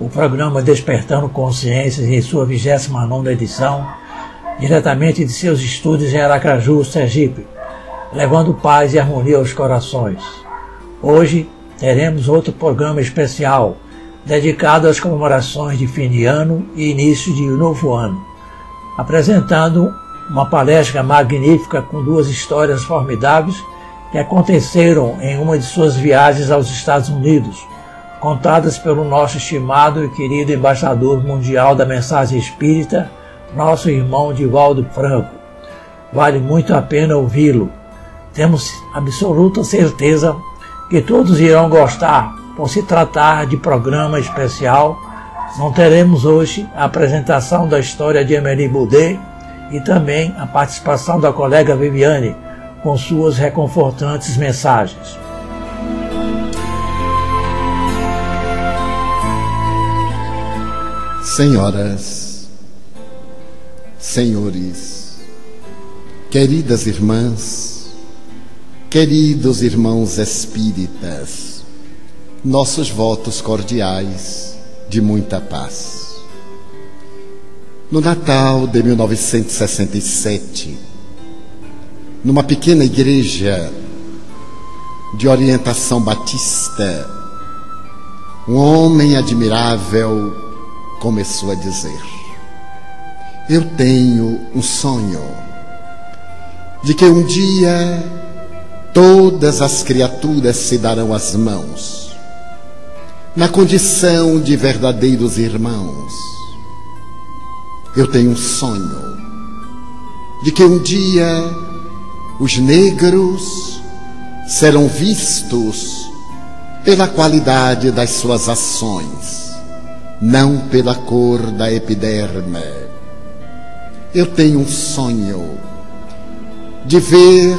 o programa Despertando Consciências em sua 29 edição, diretamente de seus estúdios em Aracaju, Sergipe, levando paz e harmonia aos corações. Hoje teremos outro programa especial dedicado às comemorações de fim de ano e início de novo ano, apresentando uma palestra magnífica com duas histórias formidáveis que aconteceram em uma de suas viagens aos Estados Unidos, contadas pelo nosso estimado e querido embaixador mundial da mensagem espírita, nosso irmão Divaldo Franco. Vale muito a pena ouvi-lo. Temos absoluta certeza que todos irão gostar, por se tratar de programa especial. Não teremos hoje a apresentação da história de Emery Boudet e também a participação da colega Viviane com suas reconfortantes mensagens. Senhoras, senhores, queridas irmãs, queridos irmãos espíritas, nossos votos cordiais de muita paz. No Natal de 1967, numa pequena igreja de orientação batista, um homem admirável começou a dizer: Eu tenho um sonho de que um dia todas as criaturas se darão as mãos, na condição de verdadeiros irmãos. Eu tenho um sonho de que um dia os negros serão vistos pela qualidade das suas ações não pela cor da epiderme. Eu tenho um sonho de ver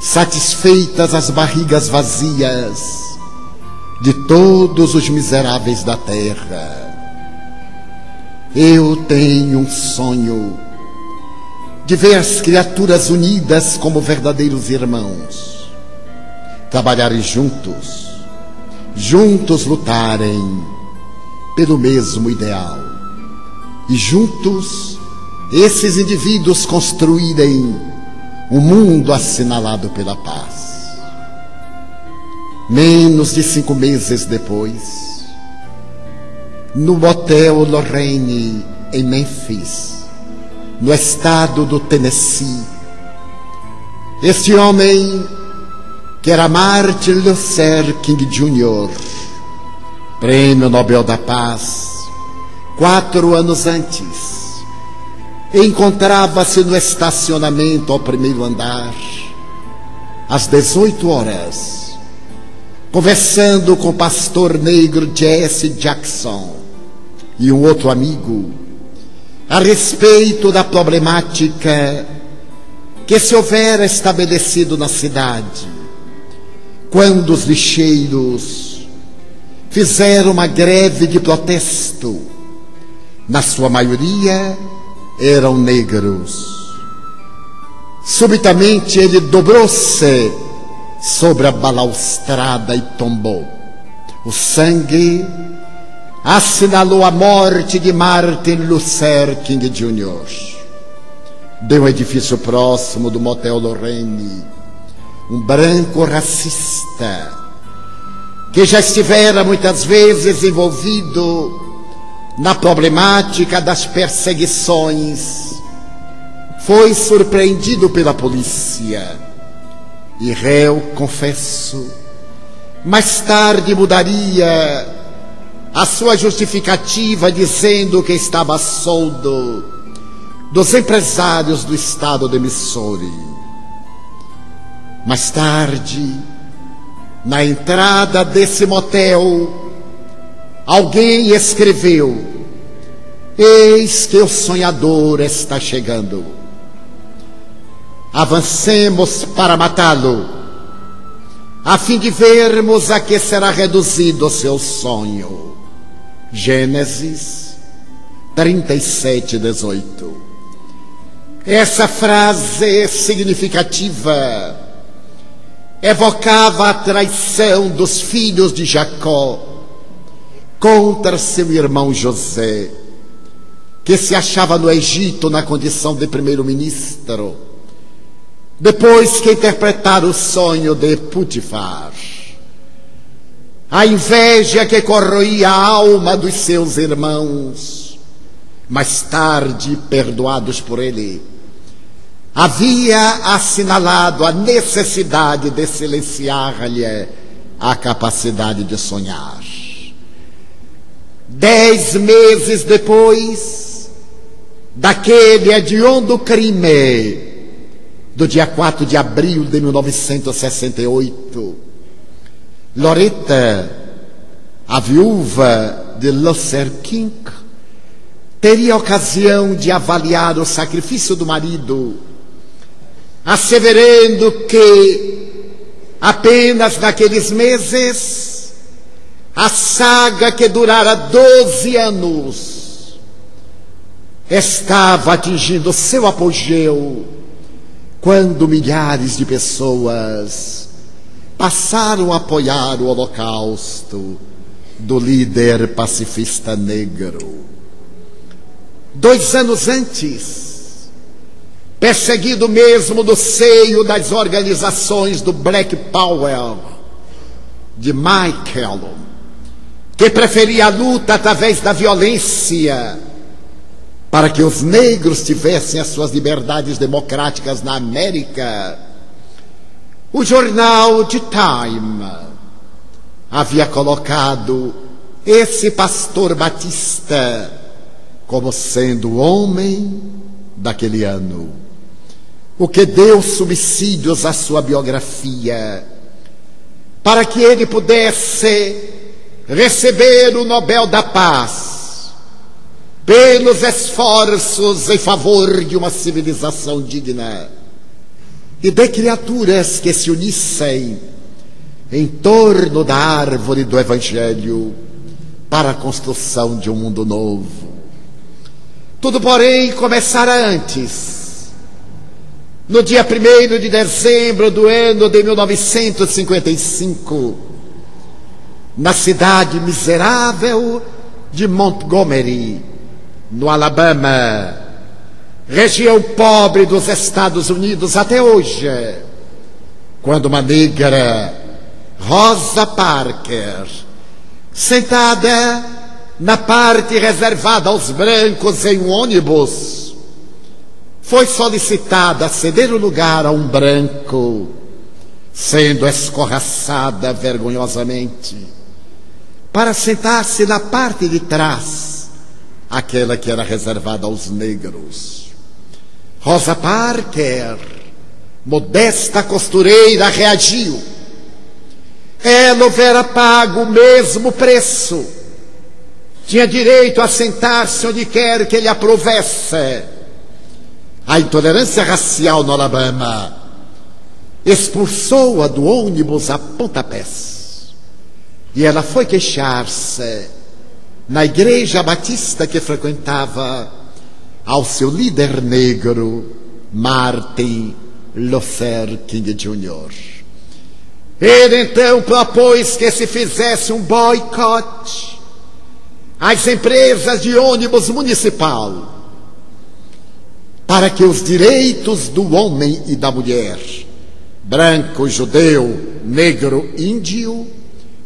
satisfeitas as barrigas vazias de todos os miseráveis da terra. Eu tenho um sonho de ver as criaturas unidas como verdadeiros irmãos, trabalharem juntos, juntos lutarem pelo mesmo ideal. E juntos, esses indivíduos construírem um mundo assinalado pela paz. Menos de cinco meses depois, no motel Lorraine, em Memphis, no estado do Tennessee, este homem, que era Martin Luther King Jr., Prêmio Nobel da Paz, quatro anos antes, encontrava-se no estacionamento ao primeiro andar, às 18 horas, conversando com o pastor negro Jesse Jackson e um outro amigo a respeito da problemática que se houvera estabelecido na cidade, quando os lixeiros fizeram uma greve de protesto. Na sua maioria eram negros. Subitamente ele dobrou-se sobre a balaustrada e tombou. O sangue assinalou a morte de Martin Luther King Jr. De um edifício próximo do Motel Lorraine, um branco racista que já estivera muitas vezes envolvido na problemática das perseguições, foi surpreendido pela polícia e réu, confesso, mais tarde mudaria a sua justificativa dizendo que estava a soldo dos empresários do estado de Missouri. Mais tarde, na entrada desse motel, alguém escreveu: Eis que o sonhador está chegando. Avancemos para matá-lo, a fim de vermos a que será reduzido o seu sonho. Gênesis 37, 18. Essa frase significativa evocava a traição dos filhos de Jacó contra seu irmão José, que se achava no Egito na condição de primeiro-ministro, depois que interpretara o sonho de Putifar. A inveja que corroía a alma dos seus irmãos, mais tarde perdoados por ele, havia assinalado a necessidade de silenciar-lhe a capacidade de sonhar. Dez meses depois daquele hediondo crime do dia 4 de abril de 1968, Loretta, a viúva de Luther King, teria ocasião de avaliar o sacrifício do marido, asseverando que apenas naqueles meses a saga que durara 12 anos estava atingindo seu apogeu quando milhares de pessoas passaram a apoiar o holocausto do líder pacifista negro. Dois anos antes, perseguido mesmo no seio das organizações do Black Power, de Michael, que preferia a luta através da violência para que os negros tivessem as suas liberdades democráticas na América. O jornal The Time havia colocado esse pastor batista como sendo o homem daquele ano, o que deu subsídios à sua biografia, para que ele pudesse receber o Nobel da Paz pelos esforços em favor de uma civilização digna e de criaturas que se unissem em torno da árvore do Evangelho para a construção de um mundo novo. Tudo, porém, começará antes. No dia 1 de dezembro do ano de 1955, na cidade miserável de Montgomery, no Alabama, região pobre dos Estados Unidos até hoje, quando uma negra, Rosa Parker, sentada na parte reservada aos brancos em um ônibus, foi solicitada ceder o lugar a um branco, sendo escorraçada vergonhosamente para sentar-se na parte de trás, aquela que era reservada aos negros. Rosa Parker, modesta costureira, reagiu. Ela houvera pago o mesmo preço. Tinha direito a sentar-se onde quer que ele aprovesse. A intolerância racial no Alabama expulsou-a do ônibus a pontapés. E ela foi queixar-se na igreja batista que frequentava ao seu líder negro, Martin Luther King Jr. Ele então propôs que se fizesse um boicote às empresas de ônibus municipal para que os direitos do homem e da mulher, branco, judeu, negro, índio,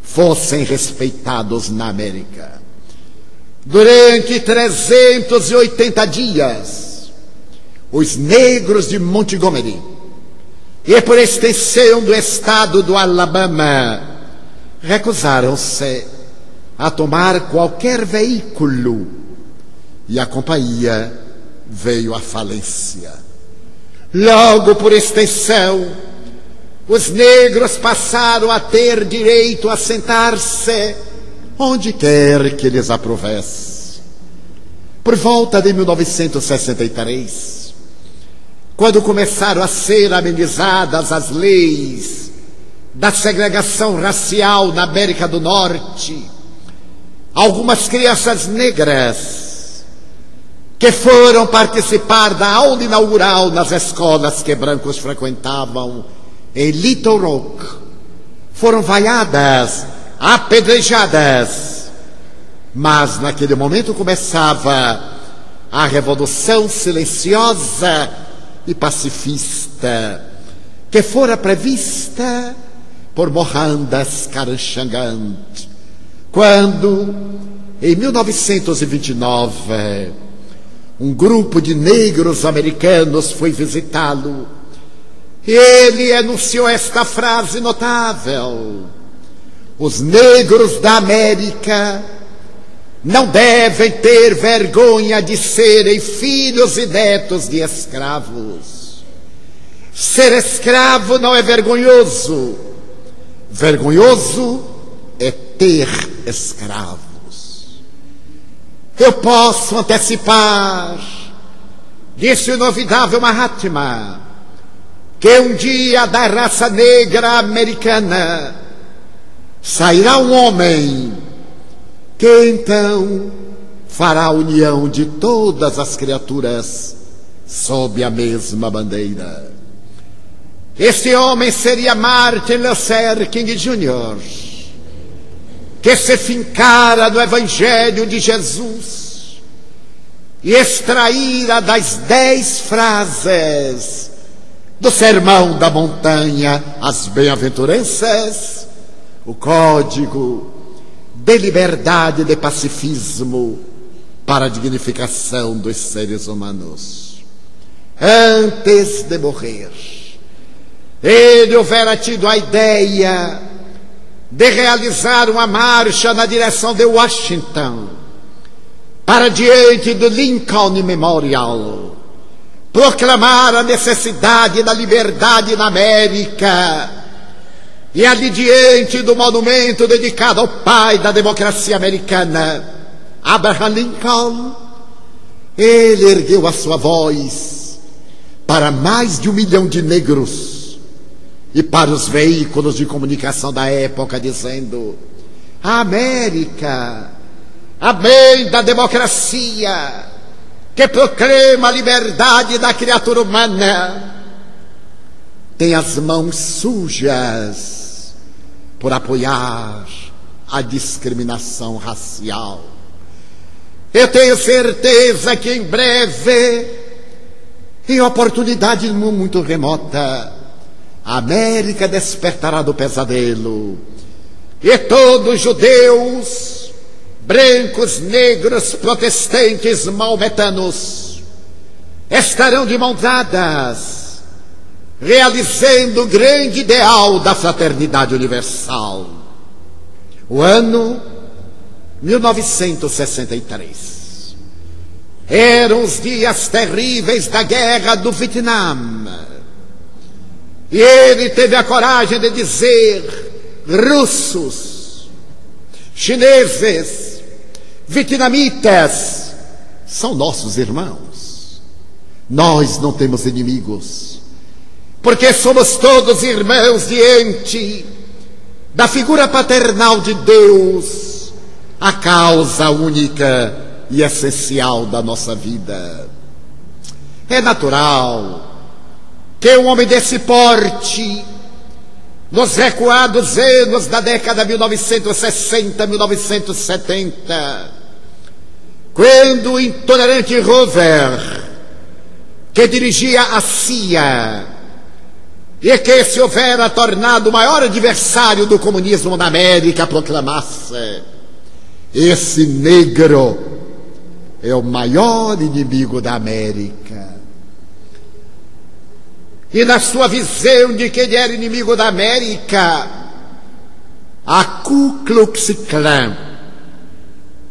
fossem respeitados na América. Durante 380 dias, os negros de Montgomery e por extensão do estado do Alabama recusaram-se a tomar qualquer veículo e a companhia veio à falência. Logo por extensão, os negros passaram a ter direito a sentar-se onde quer que lhes aprovesse. por volta de 1963, quando começaram a ser amenizadas as leis da segregação racial na América do Norte, algumas crianças negras que foram participar da aula inaugural nas escolas que brancos frequentavam em Little Rock foram vaiadas, apedrejadas. Mas naquele momento começava a revolução silenciosa e pacifista que fora prevista por Mohandas Karamchand, quando, em 1929, um grupo de negros americanos foi visitá-lo. Ele anunciou esta frase notável: Os negros da América não devem ter vergonha de serem filhos e netos de escravos. Ser escravo não é vergonhoso Vergonhoso é ter escravos. Eu posso antecipar, disse o inovidável Mahatma, que um dia da raça negra americana sairá um homem que então fará a união de todas as criaturas sob a mesma bandeira. Este homem seria Martin Luther King Jr., que se fincara no Evangelho de Jesus e extraíra das dez frases do Sermão da Montanha as bem-aventuranças, o código de liberdade e de pacifismo para a dignificação dos seres humanos. Antes de morrer, ele houvera tido a ideia de realizar uma marcha na direção de Washington, para diante do Lincoln Memorial, proclamar a necessidade da liberdade na América, e ali diante do monumento dedicado ao pai da democracia americana, Abraham Lincoln, ele ergueu a sua voz para mais de um milhão de negros e para os veículos de comunicação da época, dizendo: a América, a mãe da democracia, que proclama a liberdade da criatura humana, tem as mãos sujas por apoiar a discriminação racial. Eu tenho certeza que em breve, em oportunidade muito remota, a América despertará do pesadelo, e todos judeus, brancos, negros, protestantes, maometanos, estarão de mãos dadas, realizando o grande ideal da fraternidade universal. O ano 1963. Eram os dias terríveis da guerra do Vietnã e ele teve a coragem de dizer: russos, chineses, vietnamitas são nossos irmãos. Nós não temos inimigos, porque somos todos irmãos diante da figura paternal de Deus, a causa única e essencial da nossa vida. É natural que um homem desse porte, nos recuados anos da década 1960, 1970, quando o intolerante Rover, que dirigia a CIA, e que se houvera tornado o maior adversário do comunismo na América, proclamasse: esse negro é o maior inimigo da América. E na sua visão de que ele era inimigo da América, a Ku Klux Klan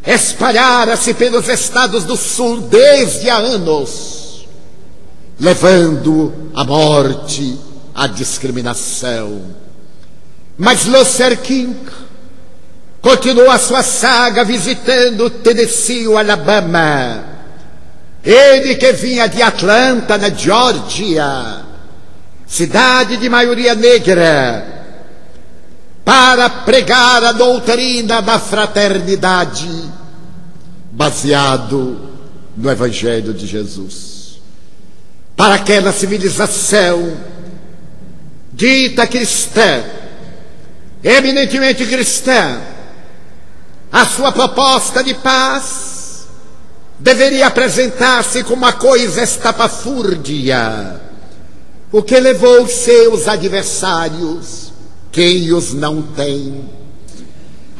espalhara-se pelos estados do sul desde há anos, levando à morte, à discriminação. Mas Luther King continuou a sua saga visitando Tennessee, o Alabama, Ele que vinha de Atlanta, na Geórgia, cidade de maioria negra, para pregar a doutrina da fraternidade, baseado no Evangelho de Jesus. Para aquela civilização dita cristã, eminentemente cristã, a sua proposta de paz deveria apresentar-se como uma coisa estapafúrdia, o que levou seus adversários, quem os não tem,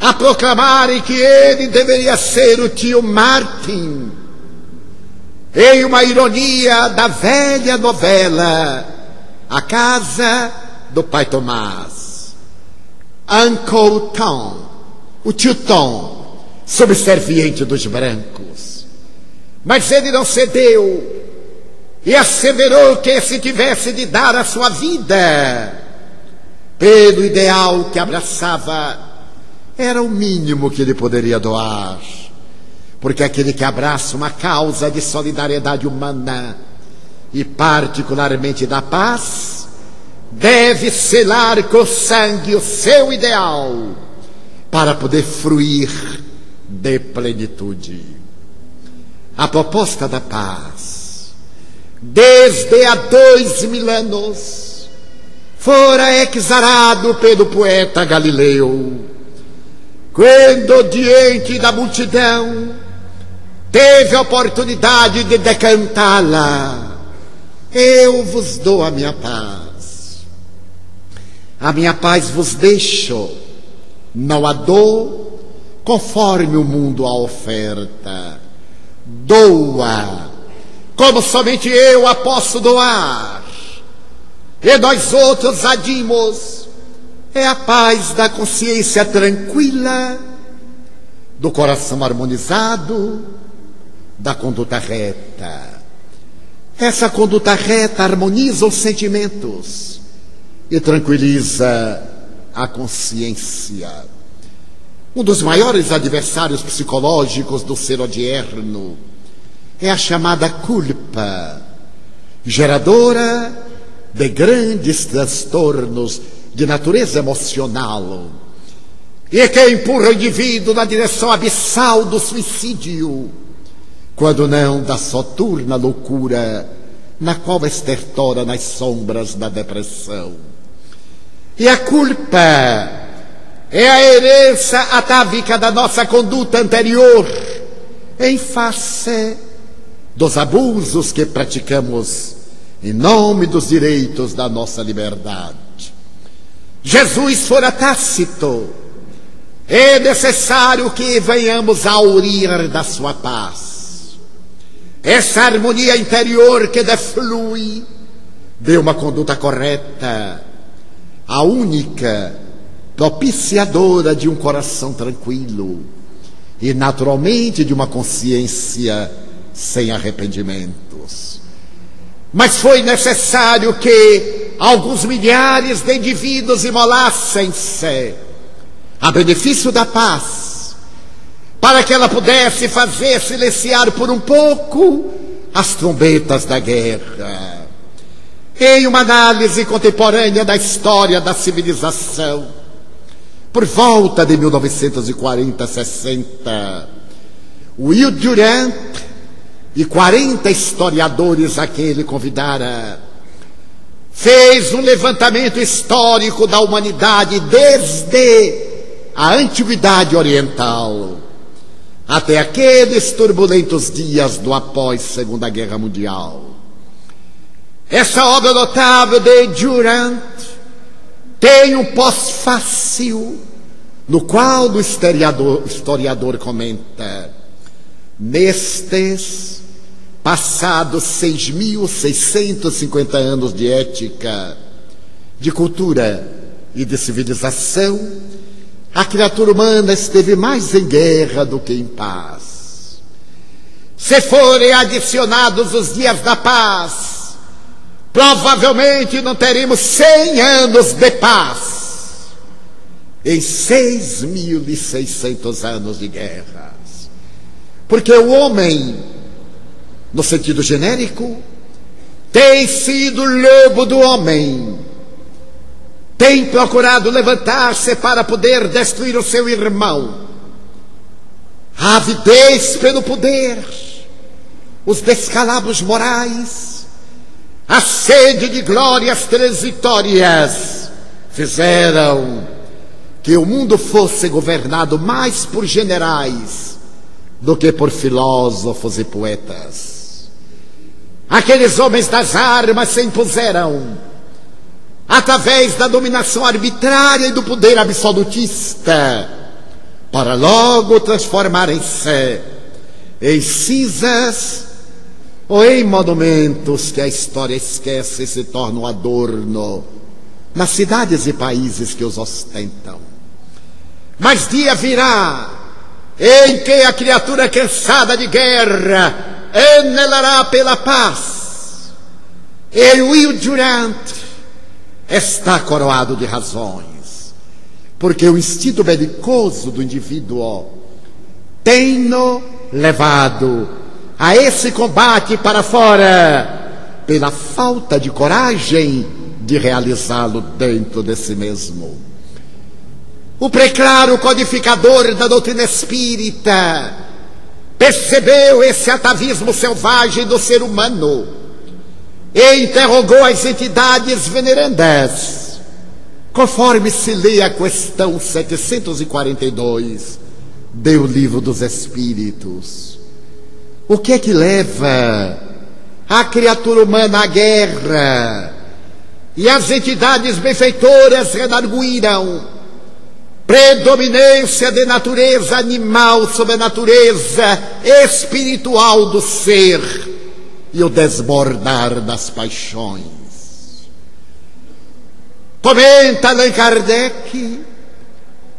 a proclamarem que ele deveria ser o tio Martin, em uma ironia da velha novela A Casa do Pai Tomás. Uncle Tom o tio Tom, subserviente dos brancos. Mas ele não cedeu e asseverou que se tivesse de dar a sua vida pelo ideal que abraçava, era o mínimo que ele poderia doar. Porque aquele que abraça uma causa de solidariedade humana e particularmente da paz, deve selar com sangue o seu ideal para poder fruir de plenitude. A proposta da paz, desde há dois mil anos, fora exarado pelo poeta Galileu, quando diante da multidão teve a oportunidade de decantá-la. Eu vos dou a minha paz. A minha paz vos deixo não a dou conforme o mundo a oferta. Doa, como somente eu a posso doar. E nós outros adimos é a paz da consciência tranquila, do coração harmonizado, da conduta reta. Essa conduta reta harmoniza os sentimentos e tranquiliza a consciência. Um dos maiores adversários psicológicos do ser odierno é a chamada culpa, geradora de grandes transtornos de natureza emocional e que empurra o indivíduo na direção abissal do suicídio, quando não da soturna loucura na qual estertora nas sombras da depressão. E a culpa é a herança atávica da nossa conduta anterior em face dos abusos que praticamos em nome dos direitos da nossa liberdade. Jesus fora tácito. É necessário que venhamos a aurir da sua paz. Essa harmonia interior que deflui de uma conduta correta a única propiciadora de um coração tranquilo e, naturalmente, de uma consciência sem arrependimentos. Mas foi necessário que alguns milhares de indivíduos imolassem-se a benefício da paz, para que ela pudesse fazer silenciar por um pouco as trombetas da guerra em uma análise contemporânea da história da civilização, por volta de 1940, 60, Will Durant e 40 historiadores a quem ele convidara fez um levantamento histórico da humanidade desde a antiguidade oriental até aqueles turbulentos dias do após Segunda Guerra Mundial. Essa obra notável de Durant tem um pós-fácil, no qual o historiador, historiador comenta: nestes passados 6.650 anos de ética, de cultura e de civilização, a criatura humana esteve mais em guerra do que em paz. Se forem adicionados os dias da paz, provavelmente não teremos cem anos de paz em seis mil e seiscentos anos de guerras. Porque o homem no sentido genérico, tem sido lobo do homem. Tem procurado levantar-se para poder destruir o seu irmão. A avidez pelo poder, os descalabros morais, a sede de glórias transitórias fizeram que o mundo fosse governado mais por generais do que por filósofos e poetas. Aqueles homens das armas se impuseram através da dominação arbitrária e do poder absolutista, para logo transformarem-se em cinzas ou em monumentos que a história esquece e se tornam adorno nas cidades e países que os ostentam. Mas dia virá em que a criatura cansada de guerra anelará pela paz. E Will Durant está coroado de razões, porque o instinto belicoso do indivíduo tem-no levado a esse combate para fora pela falta de coragem de realizá-lo dentro de si mesmo. O preclaro codificador da doutrina espírita percebeu esse atavismo selvagem do ser humano e interrogou as entidades venerandas, conforme se lê a questão 742 do Livro dos Espíritos. O que é que leva a criatura humana à guerra? E as entidades benfeitoras redarguíram predominância de natureza animal sobre a natureza espiritual do ser e o desbordar das paixões. Comenta Allan Kardec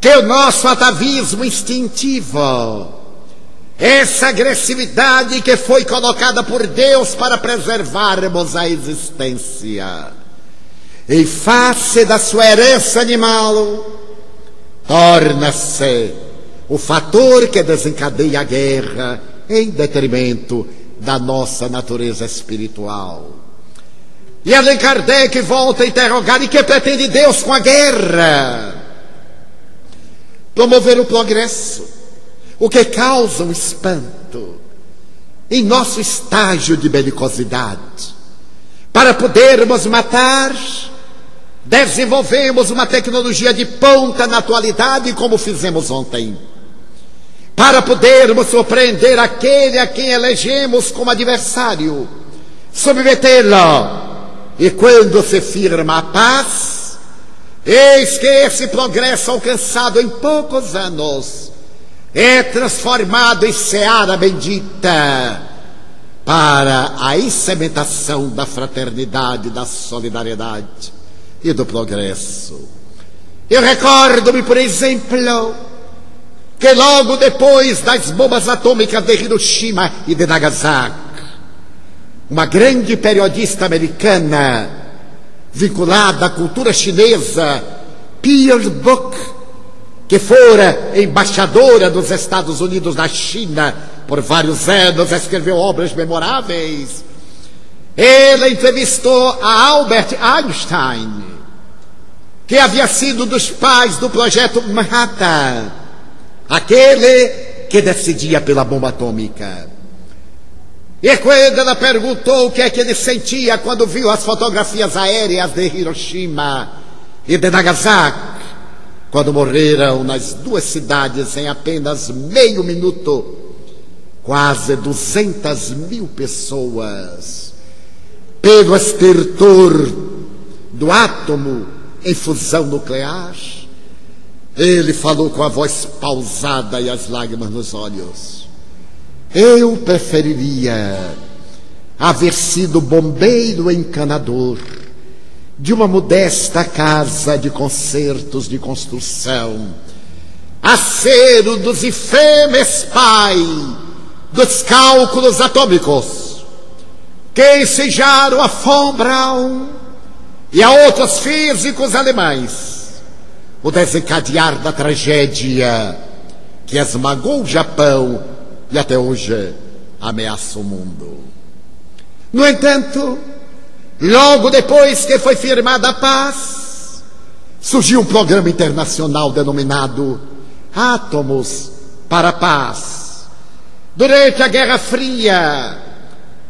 que o nosso atavismo instintivo, essa agressividade que foi colocada por Deus para preservarmos a existência, em face da sua herança animal, torna-se o fator que desencadeia a guerra em detrimento da nossa natureza espiritual. E Allan Kardec volta a interrogar: e que pretende Deus com a guerra? Promover o progresso, o que causa um espanto em nosso estágio de belicosidade, para podermos matar Desenvolvemos uma tecnologia de ponta na atualidade, como fizemos ontem, para podermos surpreender aquele a quem elegemos como adversário, submetê-lo. E quando se firma a paz, eis que esse progresso alcançado em poucos anos é transformado em seara bendita para a incementação da fraternidade, da solidariedade e do progresso. Eu recordo-me, por exemplo, que logo depois das bombas atômicas de Hiroshima e de Nagasaki, uma grande periodista americana vinculada à cultura chinesa, Pierre Book, que fora embaixadora dos Estados Unidos na China por vários anos, escreveu obras memoráveis. Ele entrevistou a Albert Einstein, que havia sido dos pais do projeto Manhattan, aquele que decidia pela bomba atômica. E quando ela perguntou o que é que ele sentia quando viu as fotografias aéreas de Hiroshima e de Nagasaki, quando morreram nas duas cidades em apenas meio minuto, quase 200 mil pessoas, pelo estertor do átomo em fusão nuclear. Ele falou com a voz pausada e as lágrimas nos olhos. Eu preferiria haver sido bombeiro encanador de uma modesta casa de concertos de construção, a ser um dos infemes pai dos cálculos atômicos, que ensejaram a Von Braun e a outros físicos alemães o desencadear da tragédia que esmagou o Japão e até hoje ameaça o mundo. No entanto, logo depois que foi firmada a paz, surgiu um programa internacional denominado Átomos para a Paz. Durante a Guerra Fria,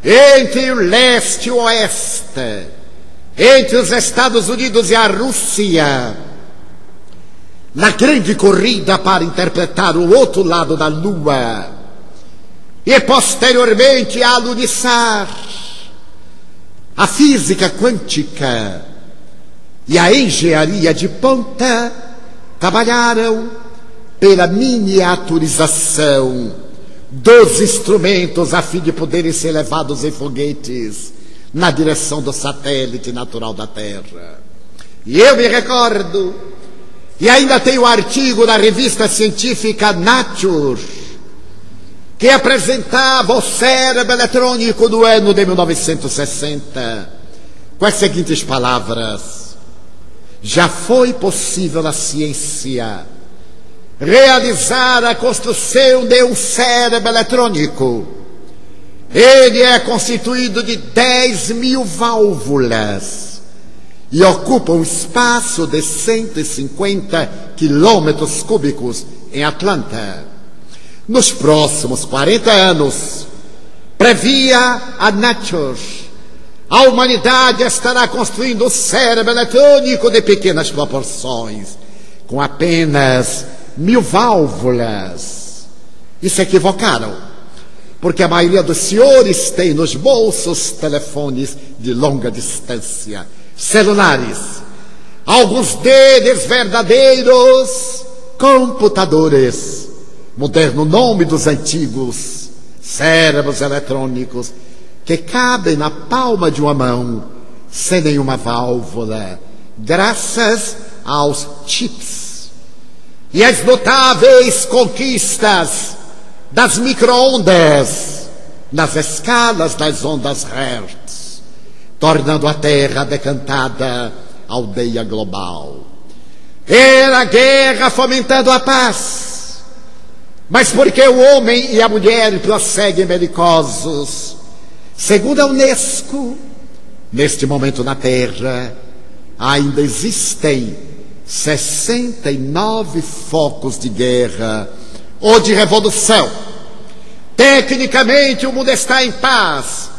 entre o leste e o oeste, entre os Estados Unidos e a Rússia, na grande corrida para interpretar o outro lado da Lua, e posteriormente alunizar a física quântica e a engenharia de ponta trabalharam pela miniaturização dos instrumentos a fim de poderem ser levados em foguetes na direção do satélite natural da Terra. E eu me recordo, e ainda tem o artigo na revista científica Nature, que apresentava o cérebro eletrônico do ano de 1960, com as seguintes palavras: Já foi possível a ciência realizar a construção de um cérebro eletrônico. Ele é constituído de 10 mil válvulas e ocupa um espaço de 150 quilômetros cúbicos em Atlanta nos próximos 40 anos, previa a Nature, a humanidade estará construindo um cérebro eletrônico de pequenas proporções, com apenas mil válvulas. E se equivocaram, porque a maioria dos senhores tem nos bolsos telefones de longa distância, celulares, alguns deles verdadeiros computadores moderno nome dos antigos cérebros eletrônicos que cabem na palma de uma mão sem nenhuma válvula, graças aos chips. E as notáveis conquistas das microondas nas escalas das ondas Hertz, tornando a Terra decantada aldeia global. Era a guerra fomentando a paz mas porque o homem e a mulher prosseguem belicosos, segundo a Unesco, neste momento na Terra, ainda existem 69 focos de guerra ou de revolução. Tecnicamente, o mundo está em paz,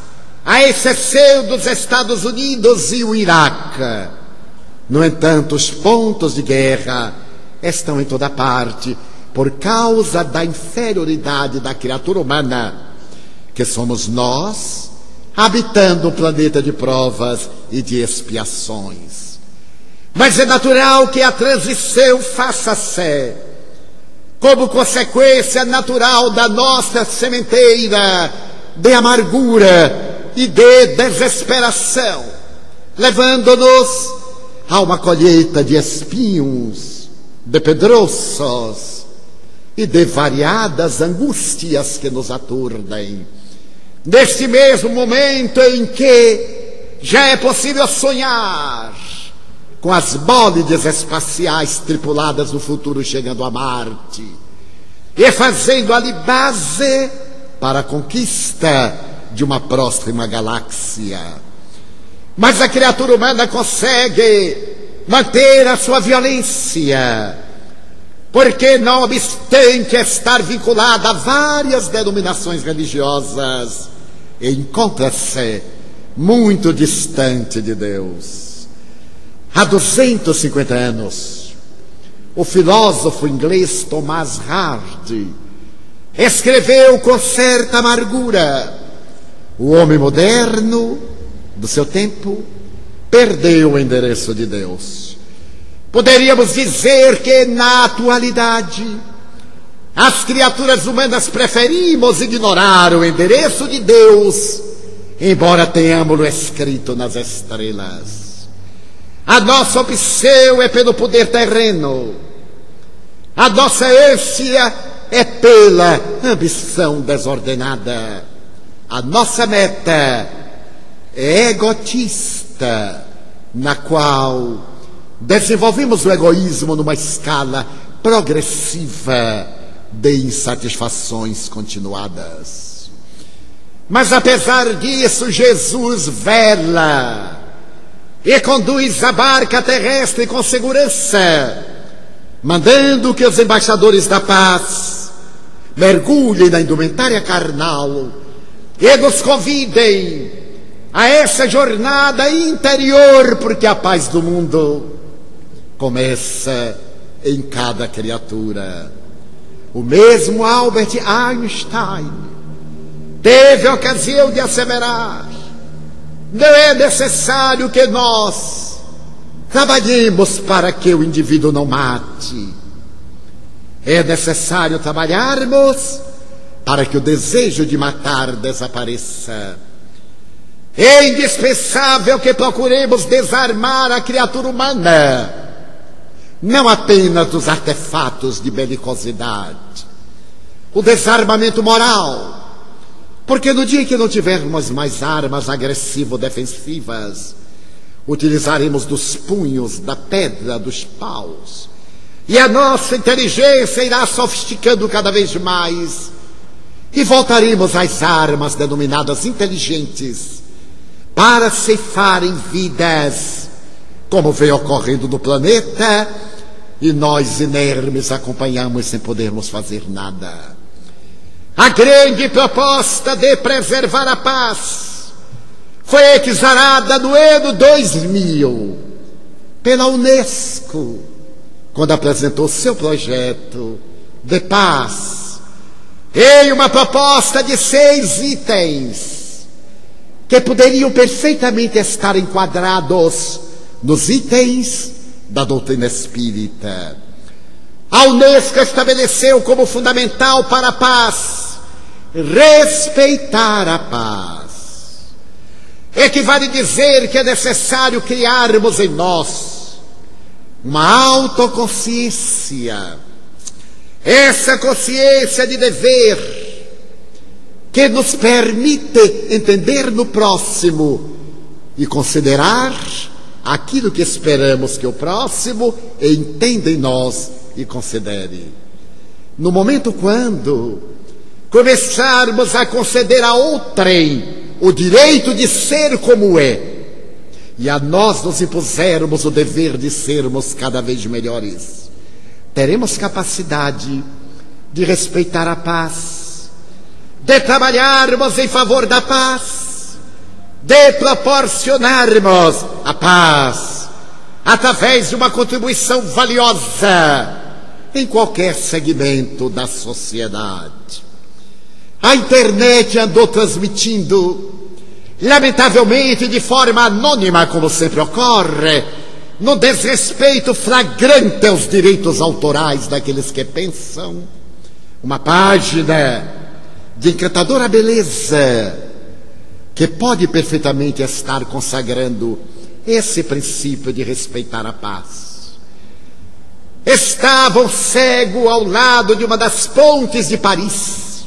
a exceção dos Estados Unidos e o Iraque. No entanto, os pontos de guerra estão em toda parte por causa da inferioridade da criatura humana, que somos nós, habitando o planeta de provas e de expiações. Mas é natural que a transição faça-se como consequência natural da nossa sementeira de amargura e de desesperação, levando-nos a uma colheita de espinhos, de pedroços, e de variadas angústias que nos aturdem. Neste mesmo momento em que já é possível sonhar com as bólides espaciais tripuladas do futuro chegando a Marte e fazendo ali base para a conquista de uma próxima galáxia. Mas a criatura humana consegue manter a sua violência porque, não obstante estar vinculada a várias denominações religiosas, encontra-se muito distante de Deus. Há 250 anos, o filósofo inglês Thomas Hardy escreveu com certa amargura: o homem moderno do seu tempo perdeu o endereço de Deus. Poderíamos dizer que, na atualidade, as criaturas humanas preferimos ignorar o endereço de Deus, embora tenhamos-lo escrito nas estrelas. A nossa opção é pelo poder terreno. A nossa ânsia é pela ambição desordenada. A nossa meta é egotista, na qual desenvolvemos o egoísmo numa escala progressiva de insatisfações continuadas. Mas apesar disso, Jesus vela e conduz a barca terrestre com segurança, mandando que os embaixadores da paz mergulhem na indumentária carnal e nos convidem a essa jornada interior, porque a paz do mundo começa em cada criatura. O mesmo Albert Einstein teve a ocasião de asseverar: não é necessário que nós trabalhemos para que o indivíduo não mate. É necessário trabalharmos para que o desejo de matar desapareça. É indispensável que procuremos desarmar a criatura humana, não apenas dos artefatos de belicosidade, o desarmamento moral, porque no dia em que não tivermos mais armas agressivo-defensivas, utilizaremos dos punhos, da pedra, dos paus, e a nossa inteligência irá sofisticando cada vez mais, e voltaremos às armas denominadas inteligentes para ceifarem vidas, como vem ocorrendo no planeta, e nós inermes acompanhamos sem podermos fazer nada. A grande proposta de preservar a paz foi exarada no ano 2000 pela Unesco, quando apresentou seu projeto de paz em uma proposta de seis itens que poderiam perfeitamente estar enquadrados nos itens da doutrina espírita. A Unesco estabeleceu como fundamental para a paz respeitar a paz. Equivale dizer que é necessário criarmos em nós uma autoconsciência, essa consciência de dever, que nos permite entender no próximo e considerar aquilo que esperamos que o próximo entenda em nós e considere. No momento quando começarmos a conceder a outrem o direito de ser como é, e a nós nos impusermos o dever de sermos cada vez melhores, teremos capacidade de respeitar a paz, de trabalharmos em favor da paz, de proporcionarmos a paz através de uma contribuição valiosa em qualquer segmento da sociedade. A internet andou transmitindo, lamentavelmente de forma anônima, como sempre ocorre, no desrespeito flagrante aos direitos autorais daqueles que pensam, uma página de encantadora beleza, que pode perfeitamente estar consagrando esse princípio de respeitar a paz. Estava cego ao lado de uma das pontes de Paris,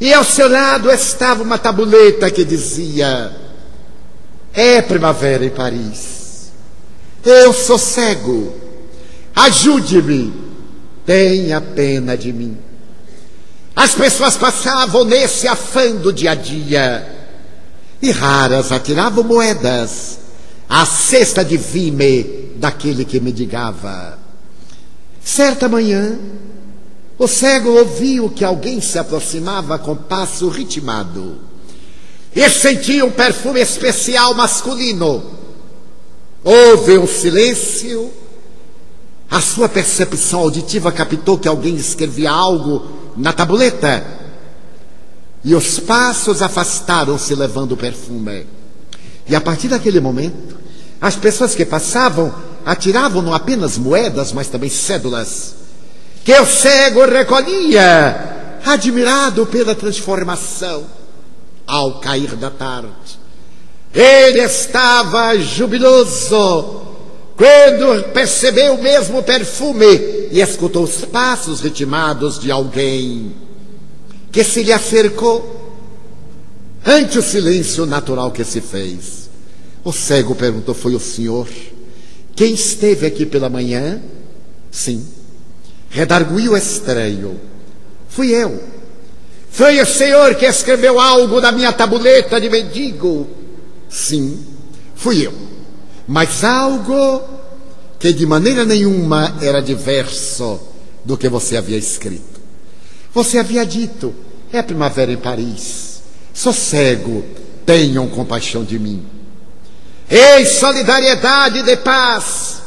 e ao seu lado estava uma tabuleta que dizia: É primavera em Paris. Eu sou cego, ajude-me, tenha pena de mim. As pessoas passavam nesse afã do dia a dia e raras atiravam moedas à cesta de vime daquele que mendigava. Certa manhã, o cego ouviu que alguém se aproximava com passo ritmado e sentia um perfume especial masculino. Houve um silêncio. A sua percepção auditiva captou que alguém escrevia algo na tabuleta. E os passos afastaram-se levando o perfume. E a partir daquele momento, as pessoas que passavam atiravam não apenas moedas, mas também cédulas, que o cego recolhia, admirado pela transformação. Ao cair da tarde, ele estava jubiloso quando percebeu o mesmo perfume e escutou os passos ritmados de alguém que se lhe acercou, ante o silêncio natural que se fez, o cego perguntou: Foi o senhor? Quem esteve aqui pela manhã? Sim. Redarguiu estranho. Fui eu. Foi o Senhor que escreveu algo na minha tabuleta de mendigo? Sim, fui eu. Mas algo que de maneira nenhuma era diverso do que você havia escrito. Você havia dito: é primavera em Paris, sou cego, tenham compaixão de mim. Em solidariedade de paz,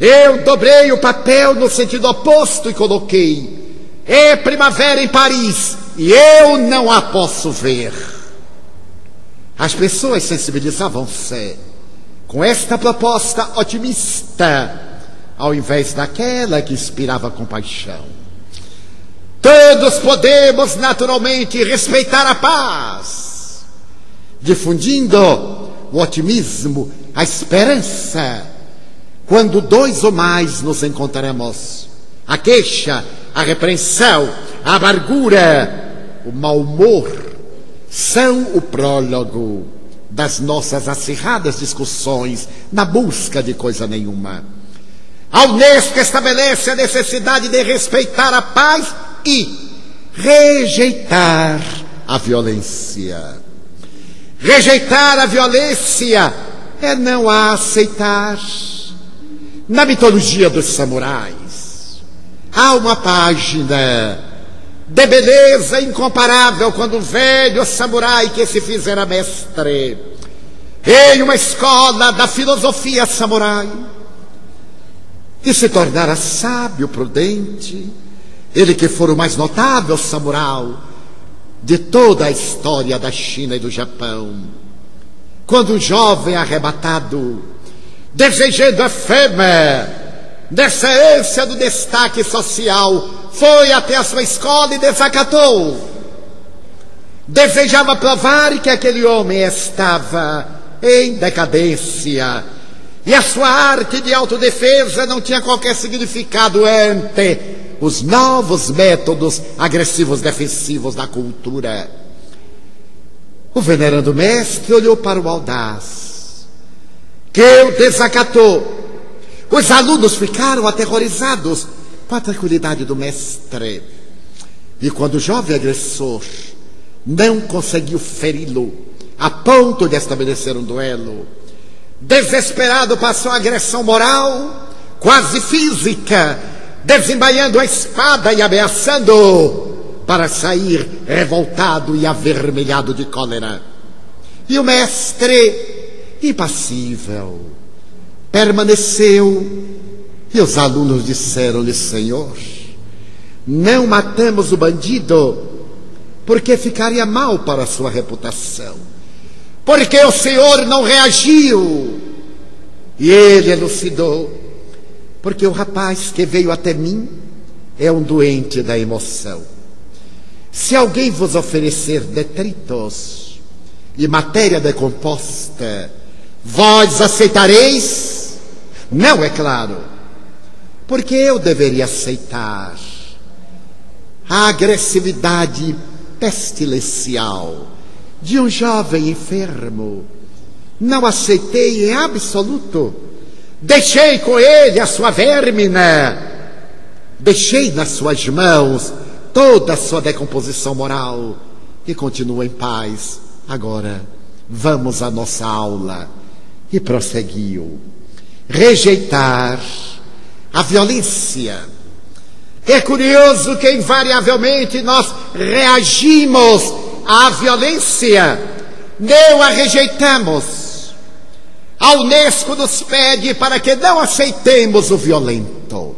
eu dobrei o papel no sentido oposto e coloquei: é primavera em Paris, e eu não a posso ver. As pessoas sensibilizavam-se com esta proposta otimista, ao invés daquela que inspirava compaixão. Todos podemos naturalmente respeitar a paz, difundindo o otimismo, a esperança. Quando dois ou mais nos encontraremos, a queixa, a repreensão, a amargura, o mau humor, são o prólogo das nossas acirradas discussões na busca de coisa nenhuma. A Unesco estabelece a necessidade de respeitar a paz e rejeitar a violência. Rejeitar a violência é não a aceitar. Na mitologia dos samurais, há uma página de beleza incomparável quando o velho samurai que se fizera mestre em uma escola da filosofia samurai e se tornara sábio, prudente, ele que for o mais notável samurai de toda a história da China e do Japão. Quando um jovem arrebatado, desejando a fama, dessa ânsia do destaque social, foi até a sua escola e desacatou. Desejava provar que aquele homem estava em decadência. E a sua arte de autodefesa não tinha qualquer significado ante os novos métodos agressivos defensivos da cultura. O venerando mestre olhou para o audaz, que o desacatou. Os alunos ficaram aterrorizados com a tranquilidade do mestre. E quando o jovem agressor não conseguiu feri-lo, a ponto de estabelecer um duelo, desesperado passou a agressão moral, quase física, desembainhando a espada e ameaçando para sair revoltado e avermelhado de cólera. E o mestre, impassível, permaneceu e os alunos disseram-lhe: Senhor, não matamos o bandido porque ficaria mal para a sua reputação. Porque o Senhor não reagiu. E ele elucidou: porque o rapaz que veio até mim é um doente da emoção. Se alguém vos oferecer detritos e matéria decomposta, vós aceitareis? Não, é claro porque eu deveria aceitar a agressividade pestilencial de um jovem enfermo. Não aceitei em absoluto. Deixei com ele a sua vermina. Deixei nas suas mãos toda a sua decomposição moral e continua em paz. Agora, vamos à nossa aula. E prosseguiu. Rejeitar a violência. É curioso que, invariavelmente, nós reagimos à violência, não a rejeitamos. A Unesco nos pede para que não aceitemos o violento,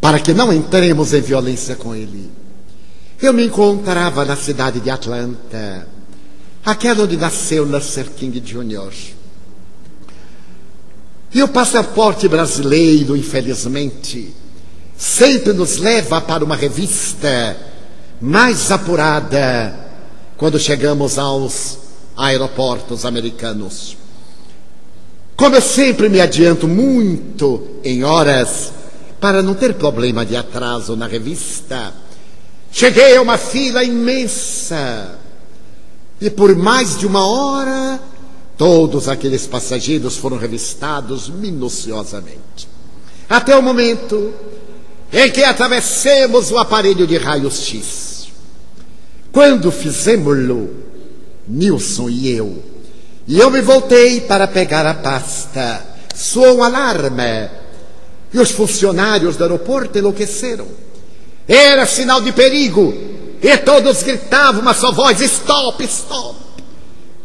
para que não entremos em violência com ele. Eu me encontrava na cidade de Atlanta, aquela onde nasceu Luther King Jr. E o passaporte brasileiro, infelizmente, sempre nos leva para uma revista mais apurada quando chegamos aos aeroportos americanos. Como eu sempre me adianto muito em horas para não ter problema de atraso na revista, cheguei a uma fila imensa e por mais de uma hora Todos aqueles passageiros foram revistados minuciosamente. Até o momento em que atravessemos o aparelho de raios-x. quando fizemos-lo, Nilson e eu, e eu me voltei para pegar a pasta, soou um alarme e os funcionários do aeroporto enlouqueceram. Era sinal de perigo e todos gritavam uma só voz: stop, stop.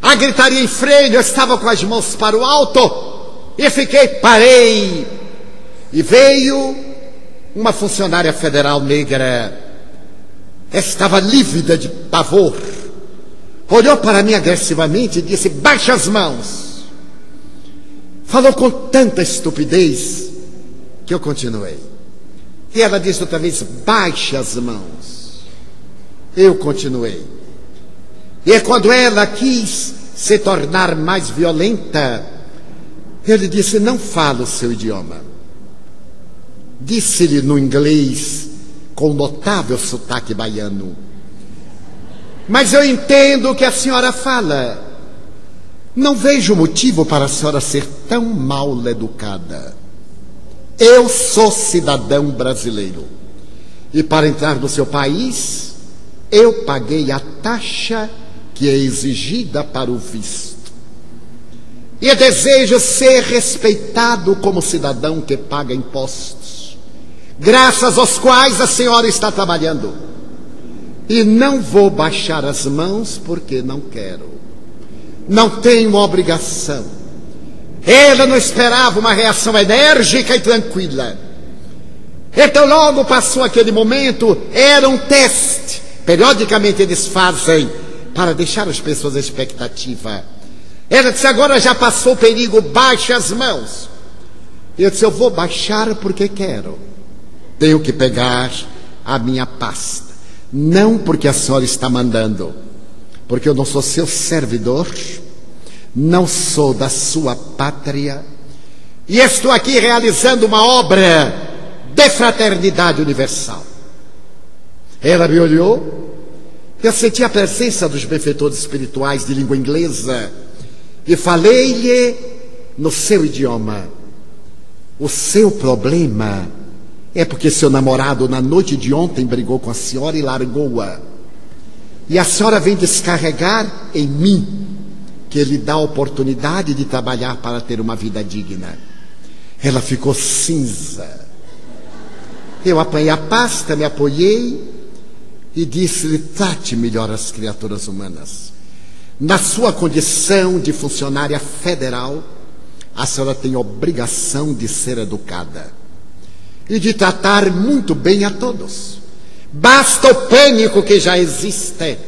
A gritaria em freio, eu estava com as mãos para o alto e fiquei, parei. E veio uma funcionária federal negra. Estava lívida de pavor. Olhou para mim agressivamente e disse: Baixe as mãos. Falou com tanta estupidez que eu continuei. E ela disse outra vez: Baixe as mãos. Eu continuei. E é quando ela quis se tornar mais violenta, ele disse: Não fala o seu idioma. Disse-lhe no inglês, com notável sotaque baiano: Mas eu entendo o que a senhora fala. Não vejo motivo para a senhora ser tão mal educada. Eu sou cidadão brasileiro. E para entrar no seu país, eu paguei a taxa que é exigida para o visto. E desejo ser respeitado como cidadão que paga impostos, graças aos quais a senhora está trabalhando. E não vou baixar as mãos porque não quero. Não tenho obrigação. Ela não esperava uma reação enérgica e tranquila. Então, logo passou aquele momento, era um teste. Periodicamente eles fazem para deixar as pessoas à expectativa. Ela disse: agora já passou o perigo, baixe as mãos. Eu disse: eu vou baixar porque quero. Tenho que pegar a minha pasta. Não porque a senhora está mandando, porque eu não sou seu servidor, não sou da sua pátria, e estou aqui realizando uma obra de fraternidade universal. Ela me olhou, eu senti a presença dos benfeitores espirituais de língua inglesa e falei-lhe no seu idioma. O seu problema é porque seu namorado na noite de ontem brigou com a senhora e largou-a. E a senhora vem descarregar em mim, que lhe dá a oportunidade de trabalhar para ter uma vida digna. Ela ficou cinza. Eu apanhei a pasta, me apoiei e disse-lhe: trate melhor as criaturas humanas. Na sua condição de funcionária federal, a senhora tem obrigação de ser educada e de tratar muito bem a todos. Basta o pânico que já existe.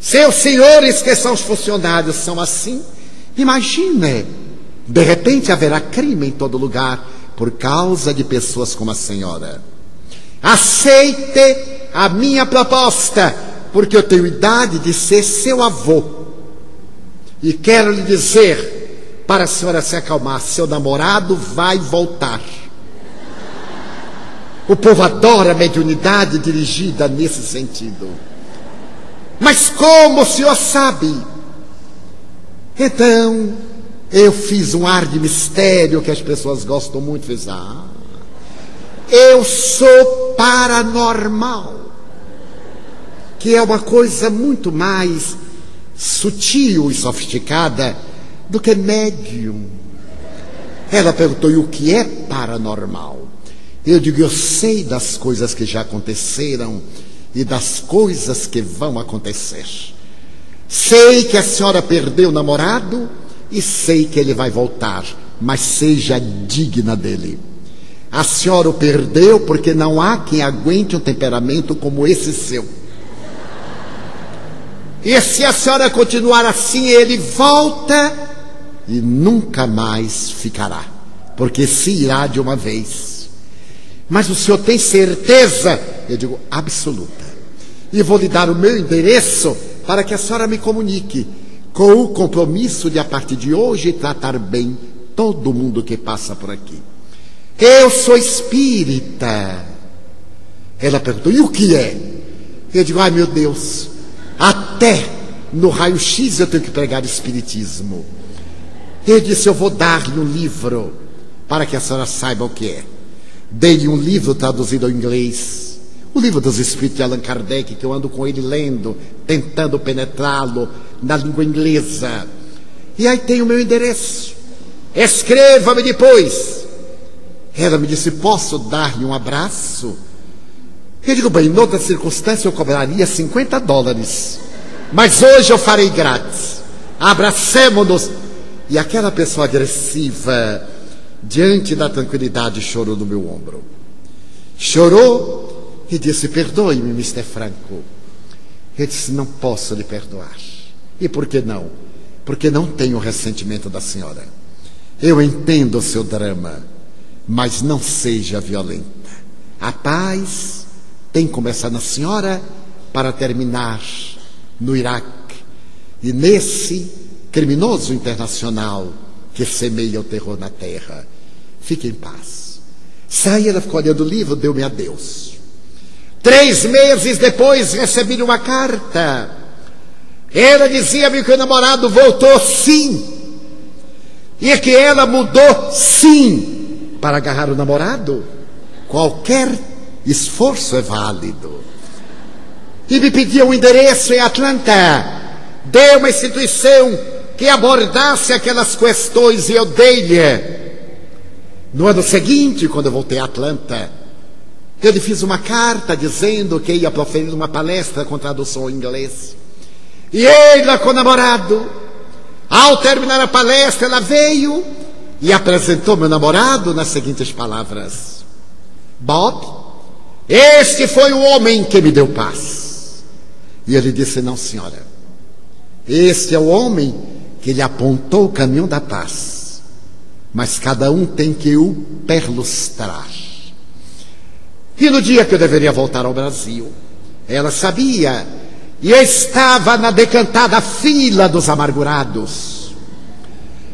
Seus senhores, que são os funcionários, são assim. Imagine, de repente haverá crime em todo lugar por causa de pessoas como a senhora. Aceite a minha proposta, porque eu tenho idade de ser seu avô. E quero lhe dizer, para a senhora se acalmar, seu namorado vai voltar. O povo adora a mediunidade dirigida nesse sentido. Mas como o senhor sabe? Então, eu fiz um ar de mistério que as pessoas gostam muito. Fiz, ah, eu sou paranormal que é uma coisa muito mais sutil e sofisticada do que médium. Ela perguntou: e o que é paranormal? Eu digo: eu sei das coisas que já aconteceram e das coisas que vão acontecer. Sei que a senhora perdeu o namorado e sei que ele vai voltar, mas seja digna dele. A senhora o perdeu porque não há quem aguente um temperamento como esse seu. E se a senhora continuar assim, ele volta e nunca mais ficará, porque se irá de uma vez. Mas o senhor tem certeza? Eu digo, absoluta. E vou lhe dar o meu endereço para que a senhora me comunique, com o compromisso de, a partir de hoje, tratar bem todo mundo que passa por aqui. Eu sou espírita. Ela perguntou, e o que é? Eu digo, ai meu Deus, até no raio-x eu tenho que pregar Espiritismo. Ele disse: Eu vou dar-lhe um livro para que a senhora saiba o que é. Dei-lhe um livro traduzido ao inglês, O livro dos Espíritos de Allan Kardec, que eu ando com ele lendo, tentando penetrá-lo na língua inglesa. E aí tem o meu endereço. Escreva-me depois. Ela me disse: Posso dar-lhe um abraço? Eu digo: Bem, em outra circunstância eu cobraria 50 dólares. Mas hoje eu farei grátis. Abracemos-nos. E aquela pessoa agressiva, diante da tranquilidade, chorou no meu ombro. Chorou e disse: Perdoe-me, Mr. Franco. Eu disse: Não posso lhe perdoar. E por que não? Porque não tenho ressentimento da senhora. Eu entendo o seu drama, mas não seja violenta. A paz tem que começar na senhora para terminar no Iraque e nesse criminoso internacional que semeia o terror na terra. Fique em paz. Saí, ela ficou olhando o livro, deu-me adeus. Três meses depois recebi uma carta. Ela dizia-me que o namorado voltou sim e que ela mudou sim para agarrar o namorado. Qualquer esforço é válido. E me pediu um endereço em Atlanta. Deu uma instituição que abordasse aquelas questões e eu dei-lhe. No ano seguinte, quando eu voltei a Atlanta, eu lhe fiz uma carta dizendo que ia proferir uma palestra com tradução em inglês. E ele, com o namorado, ao terminar a palestra, ela veio e apresentou meu namorado nas seguintes palavras: Bob, este foi o homem que me deu paz. E ele disse: Não, senhora, este é o homem que lhe apontou o caminho da paz. Mas cada um tem que o perlustrar. E no dia que eu deveria voltar ao Brasil, ela sabia e estava na decantada fila dos amargurados.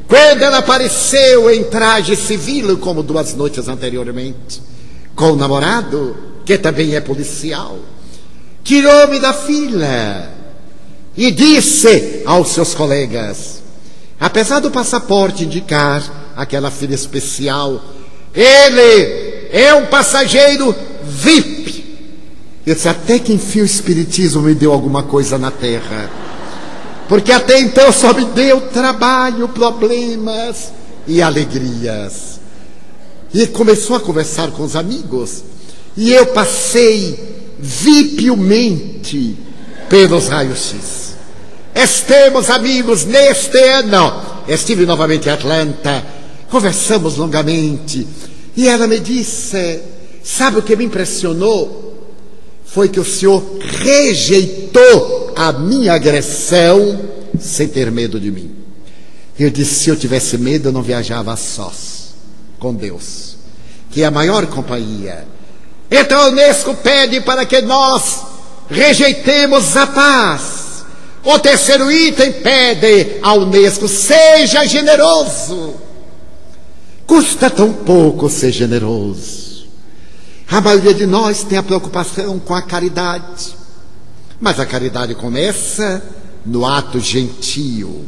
Quando ela apareceu em traje civil, como duas noites anteriormente, com o namorado, que também é policial, tirou-me da fila e disse aos seus colegas: apesar do passaporte indicar aquela fila especial, ele é um passageiro VIP eu disse, até que enfim o Espiritismo me deu alguma coisa na terra. Porque até então só me deu trabalho, problemas e alegrias. E começou a conversar com os amigos. E eu passei vipiamente pelos raios-x. Estemos amigos neste ano. Estive novamente em Atlanta. Conversamos longamente. E ela me disse: Sabe o que me impressionou? foi que o Senhor rejeitou a minha agressão sem ter medo de mim. Eu disse: se eu tivesse medo, eu não viajava sós com Deus, que é a maior companhia. Então a Unesco pede para que nós rejeitemos a paz. O terceiro item pede à Unesco: seja generoso. Custa tão pouco ser generoso. A maioria de nós tem a preocupação com a caridade. Mas a caridade começa no ato gentil,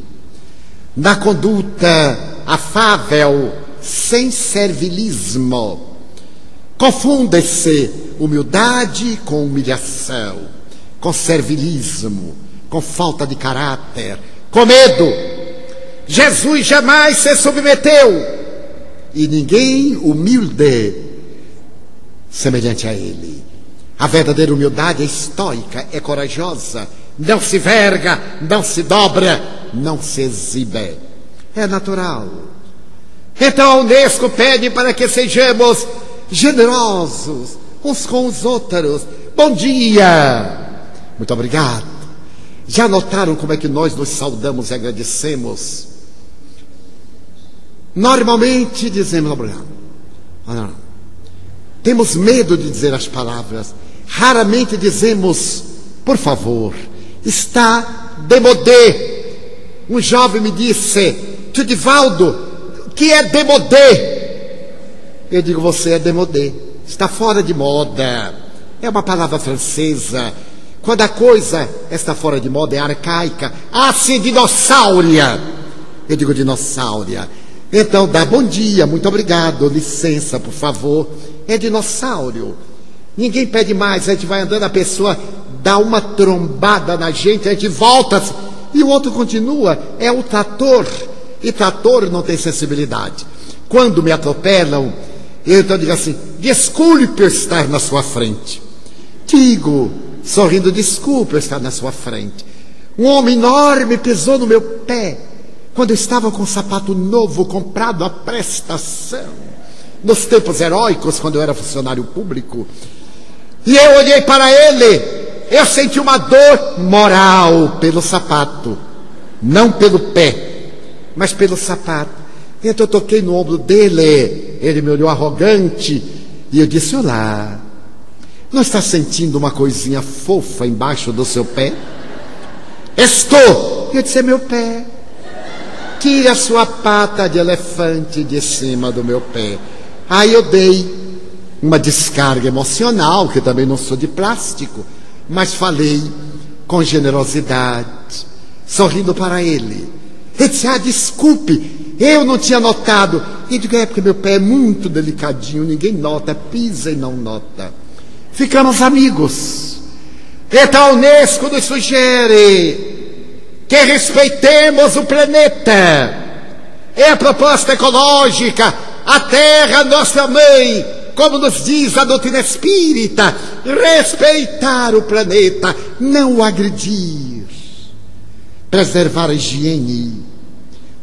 na conduta afável, sem servilismo. Confunde-se humildade com humilhação, com servilismo, com falta de caráter, com medo. Jesus jamais se submeteu e ninguém humilde semelhante a ele. A verdadeira humildade é estoica, é corajosa, não se verga, não se dobra, não se exibe. É natural. Então a Unesco pede para que sejamos generosos uns com os outros. Bom dia! Muito obrigado. Já notaram como é que nós nos saudamos e agradecemos? Normalmente dizemos obrigado. Temos medo de dizer as palavras. Raramente dizemos, por favor, está demodé. Um jovem me disse, tio Divaldo, o que é demodé? Eu digo, você é demodé. Está fora de moda. É uma palavra francesa. Quando a coisa está fora de moda, é arcaica. Ah, sim, dinossauria. Eu digo dinossauria. Então, dá bom dia, muito obrigado, licença, por favor é dinossauro. Ninguém pede mais, a gente vai andando, a pessoa dá uma trombada na gente, a gente volta e o outro continua. É o trator. E trator não tem sensibilidade. Quando me atropelam, eu então digo assim: desculpe eu estar na sua frente. Digo, sorrindo, desculpe eu estar na sua frente. Um homem enorme pisou no meu pé quando eu estava com um sapato novo comprado à prestação. Nos tempos heróicos, quando eu era funcionário público. E eu olhei para ele, eu senti uma dor moral pelo sapato, não pelo pé, mas pelo sapato. Então eu toquei no ombro dele, ele me olhou arrogante e eu disse: Olá, não está sentindo uma coisinha fofa embaixo do seu pé? Estou! E eu disse: É meu pé. Tire a sua pata de elefante de cima do meu pé. Aí eu dei uma descarga emocional, que também não sou de plástico, mas falei com generosidade, sorrindo para ele. Ele disse: Ah, desculpe, eu não tinha notado. E digo: É porque meu pé é muito delicadinho, ninguém nota, pisa e não nota. Ficamos amigos. Então a Unesco nos sugere que respeitemos o planeta. É a proposta ecológica, a terra, nossa mãe, como nos diz a doutrina espírita, respeitar o planeta, não o agredir, preservar a higiene,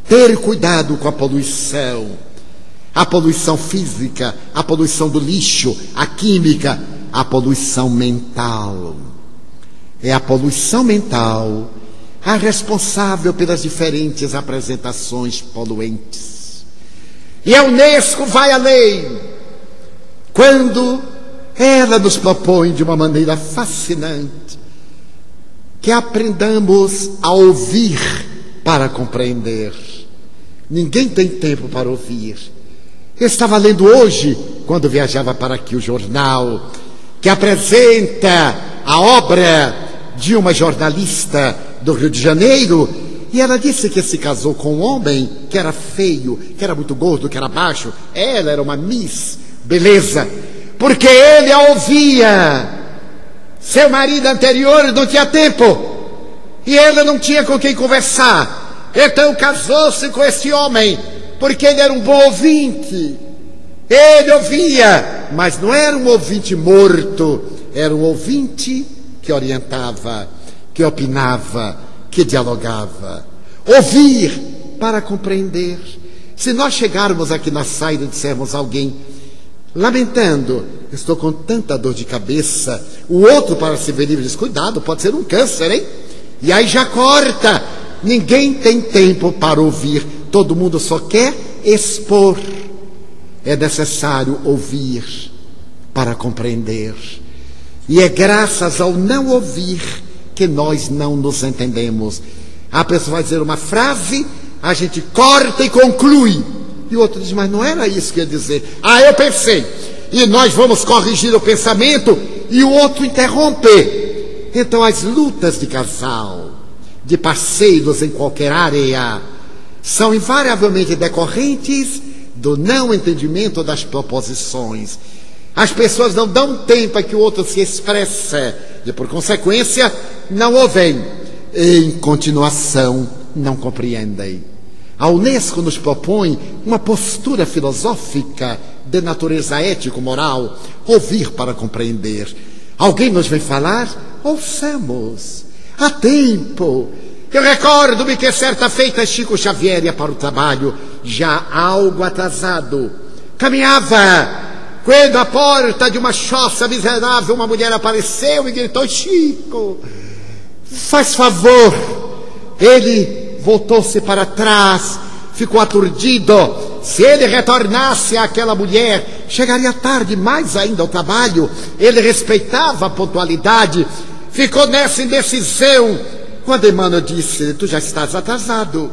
ter cuidado com a poluição, a poluição física, a poluição do lixo, a química, a poluição mental. É a poluição mental a responsável pelas diferentes apresentações poluentes. E a Unesco vai além quando ela nos propõe de uma maneira fascinante que aprendamos a ouvir para compreender. Ninguém tem tempo para ouvir. Eu estava lendo hoje, quando viajava para aqui, o jornal que apresenta a obra de uma jornalista do Rio de Janeiro, e ela disse que se casou com um homem que era feio, que era muito gordo, que era baixo. Ela era uma miss, beleza, porque ele a ouvia. Seu marido anterior não tinha tempo e ela não tinha com quem conversar. Então casou-se com esse homem, porque ele era um bom ouvinte. Ele ouvia, mas não era um ouvinte morto, era um ouvinte que orientava que opinava, que dialogava. Ouvir para compreender. Se nós chegarmos aqui na saída e dissermos a alguém, lamentando, estou com tanta dor de cabeça, o outro, para se ver livre, diz: cuidado, pode ser um câncer, hein? E aí já corta. Ninguém tem tempo para ouvir, todo mundo só quer expor. É necessário ouvir para compreender. E é graças ao não ouvir que nós não nos entendemos. A pessoa vai dizer uma frase, a gente corta e conclui. E o outro diz, mas não era isso que ia dizer. Ah, eu pensei. E nós vamos corrigir o pensamento e o outro interrompe. Então as lutas de casal, de parceiros em qualquer área, são invariavelmente decorrentes do não entendimento das proposições. As pessoas não dão tempo a que o outro se expresse e, por consequência, não ouvem. Em continuação, não compreendem. A Unesco nos propõe uma postura filosófica de natureza ético-moral, ouvir para compreender. Alguém nos vem falar? Ouçamos. Há tempo. Eu recordo-me que certa feita Chico Xavier ia para o trabalho, já algo atrasado. Caminhava quando a porta de uma choça miserável, uma mulher apareceu e gritou: Chico, faz favor. Ele voltou-se para trás, ficou aturdido. Se ele retornasse àquela mulher, chegaria tarde mais ainda ao trabalho. Ele respeitava a pontualidade, ficou nessa indecisão. Quando Emmanuel disse: Tu já estás atrasado,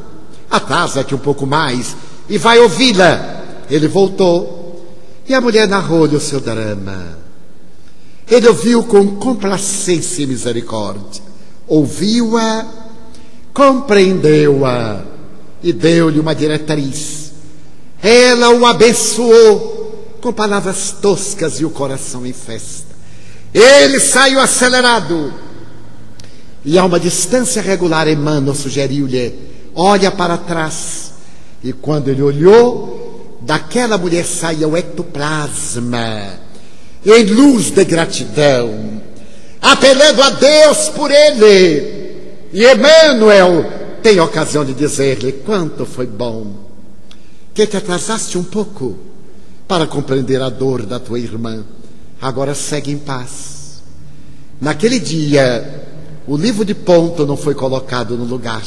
atrasa-te um pouco mais e vai ouvi-la. Ele voltou e a mulher narrou-lhe o seu drama. Ele ouviu com complacência e misericórdia. Ouviu-a, compreendeu-a e deu-lhe uma diretriz. Ela o abençoou com palavras toscas e o coração em festa. Ele saiu acelerado. E a uma distância regular, Emmanuel sugeriu-lhe: olha para trás. E quando ele olhou, daquela mulher saía o ectoplasma, em luz de gratidão, apelando a Deus por ele. E Emmanuel tem ocasião de dizer-lhe quanto foi bom que te atrasaste um pouco para compreender a dor da tua irmã. Agora segue em paz. Naquele dia, o livro de ponto não foi colocado no lugar.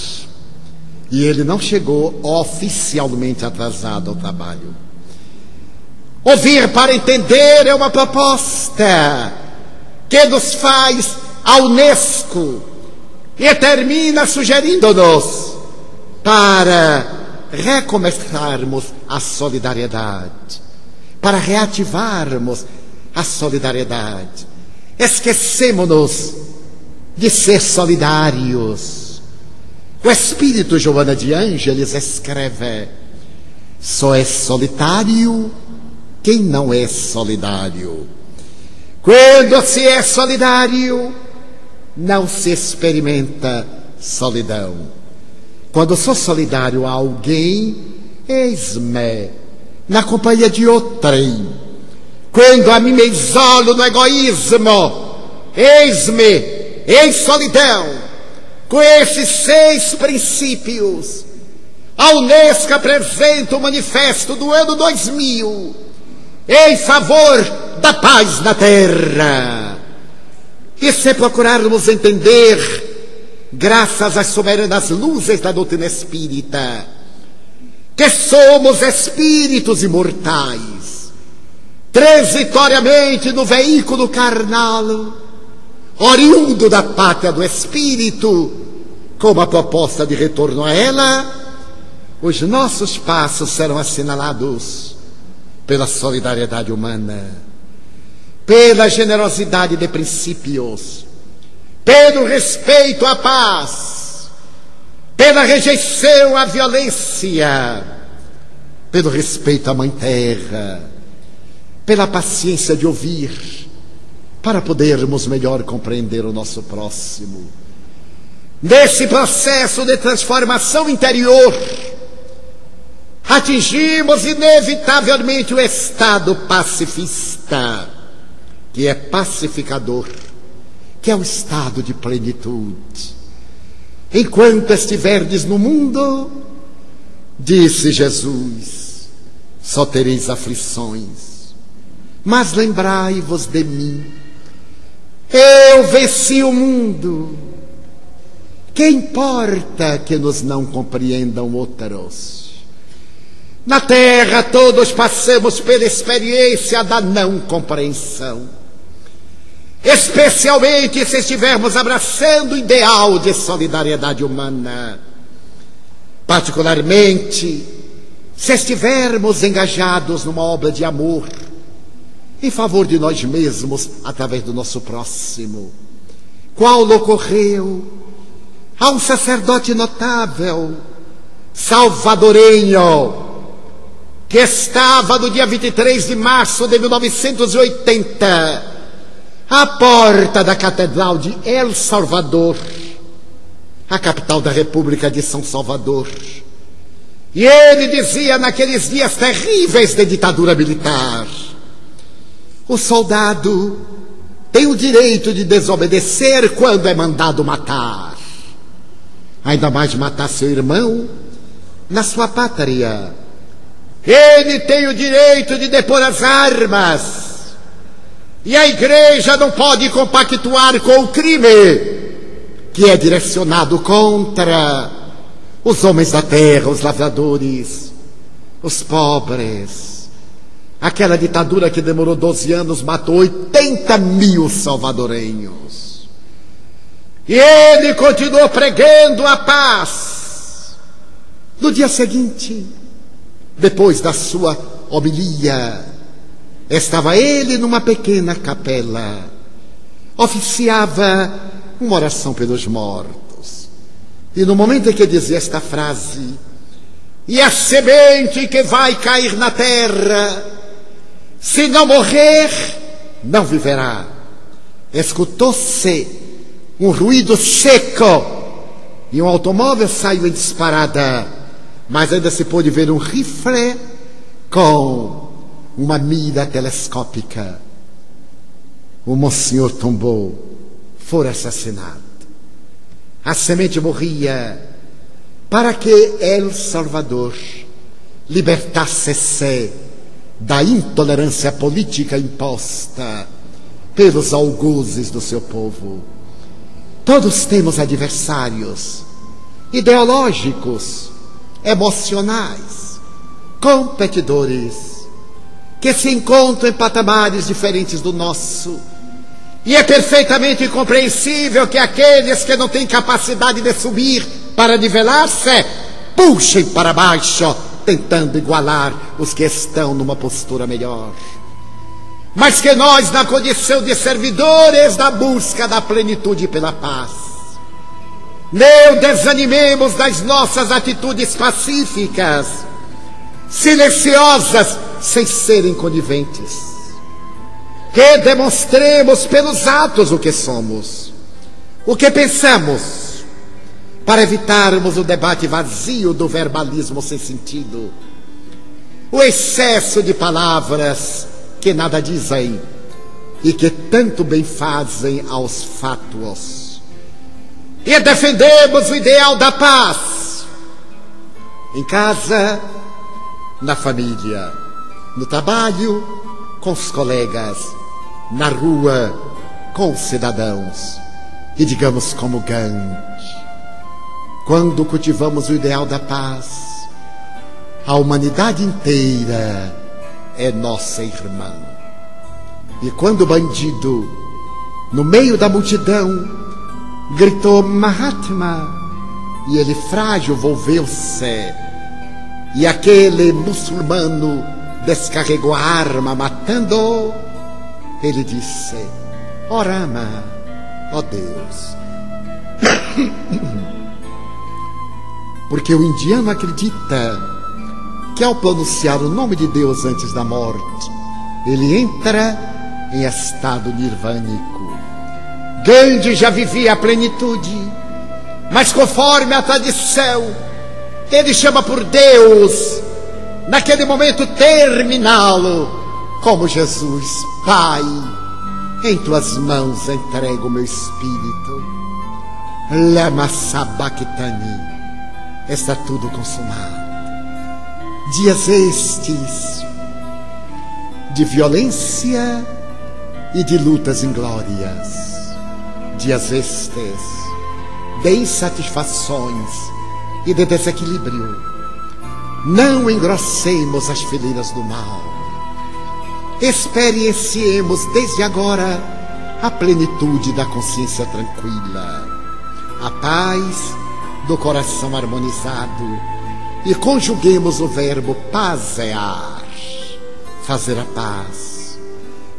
E ele não chegou oficialmente atrasado ao trabalho. Ouvir para entender é uma proposta que nos faz a Unesco e termina sugerindo-nos para recomeçarmos a solidariedade, para reativarmos a solidariedade. Esquecemos-nos de ser solidários. O espírito Joana de Ângeles escreve: só é solitário quem não é solidário. Quando se é solidário, não se experimenta solidão. Quando sou solidário a alguém, eis-me na companhia de outrem. Quando a mim me isolo no egoísmo, eis-me em solidão, com esses seis princípios. A Unesco apresenta o manifesto do ano 2000 em favor da paz na Terra. E se procurarmos entender, graças às soberanas luzes da doutrina espírita, que somos espíritos imortais, transitoriamente no veículo carnal, oriundo da pátria do espírito, com a proposta de retorno a ela, os nossos passos serão assinalados pela solidariedade humana pela generosidade de princípios, pelo respeito à paz, pela rejeição à violência, pelo respeito à Mãe Terra, pela paciência de ouvir, para podermos melhor compreender o nosso próximo. Nesse processo de transformação interior, atingimos inevitavelmente o estado pacifista que é pacificador, que é o estado de plenitude. Enquanto estiverdes no mundo, disse Jesus, só tereis aflições, mas lembrai-vos de mim. Eu venci o mundo. Que importa que nos não compreendam outros? Na terra todos passamos pela experiência da não compreensão especialmente se estivermos abraçando o ideal de solidariedade humana. Particularmente, se estivermos engajados numa obra de amor em favor de nós mesmos através do nosso próximo. Qual ocorreu a um sacerdote notável, salvadorenho, que estava no dia 23 de março de 1980 à porta da Catedral de El Salvador, a capital da República de São Salvador. E ele dizia naqueles dias terríveis de ditadura militar: o soldado tem o direito de desobedecer quando é mandado matar. Ainda mais matar seu irmão na sua pátria. Ele tem o direito de depor as armas e a igreja não pode compactuar com o crime que é direcionado contra os homens da terra, os lavradores, os pobres. Aquela ditadura que demorou 12 anos matou 80 mil salvadorenhos. E ele continuou pregando a paz. No dia seguinte, depois da sua homilia, Estava ele numa pequena capela, oficiava uma oração pelos mortos. E no momento em que dizia esta frase, e a semente que vai cair na terra, se não morrer, não viverá. escutou-se um ruído seco e um automóvel saiu em disparada, mas ainda se pôde ver um rifle com uma mira telescópica. O monsenhor tombou, foi assassinado. A semente morria para que El Salvador libertasse-se da intolerância política imposta pelos algozes do seu povo. Todos temos adversários ideológicos, emocionais, competidores, que se encontram em patamares diferentes do nosso. E é perfeitamente compreensível que aqueles que não têm capacidade de subir para nivelar-se, puxem para baixo, tentando igualar os que estão numa postura melhor mas que nós, na condição de servidores da busca da plenitude pela paz, não desanimemos das nossas atitudes pacíficas, silenciosas, sem serem coniventes. Que demonstremos pelos atos o que somos, o que pensamos, para evitarmos o debate vazio do verbalismo sem sentido, o excesso de palavras que nada dizem e que tanto bem fazem aos fatos. E defendemos o ideal da paz em casa, na família, no trabalho, com os colegas, na rua, com os cidadãos. E digamos como Gandhi, quando cultivamos o ideal da paz, a humanidade inteira é nossa irmã. E quando o bandido, no meio da multidão, gritou Mahatma, e ele frágil volveu-se, e aquele muçulmano descarregou a arma, matando-o, ele disse: Orama, ó Deus. Porque o indiano acredita que ao pronunciar o nome de Deus antes da morte, ele entra em estado nirvânico. Gandhi já vivia a plenitude, mas conforme a tradição, ele chama por Deus, naquele momento terminal, como Jesus, Pai, em tuas mãos entrego o meu espírito. Lama Sabachthani, está tudo consumado. Dias estes de violência e de lutas inglórias. Dias estes de insatisfações e de desequilíbrio. Não engrossemos as fileiras do mal. Experienciemos desde agora a plenitude da consciência tranquila, a paz do coração harmonizado e conjuguemos o verbo pasear, fazer a paz,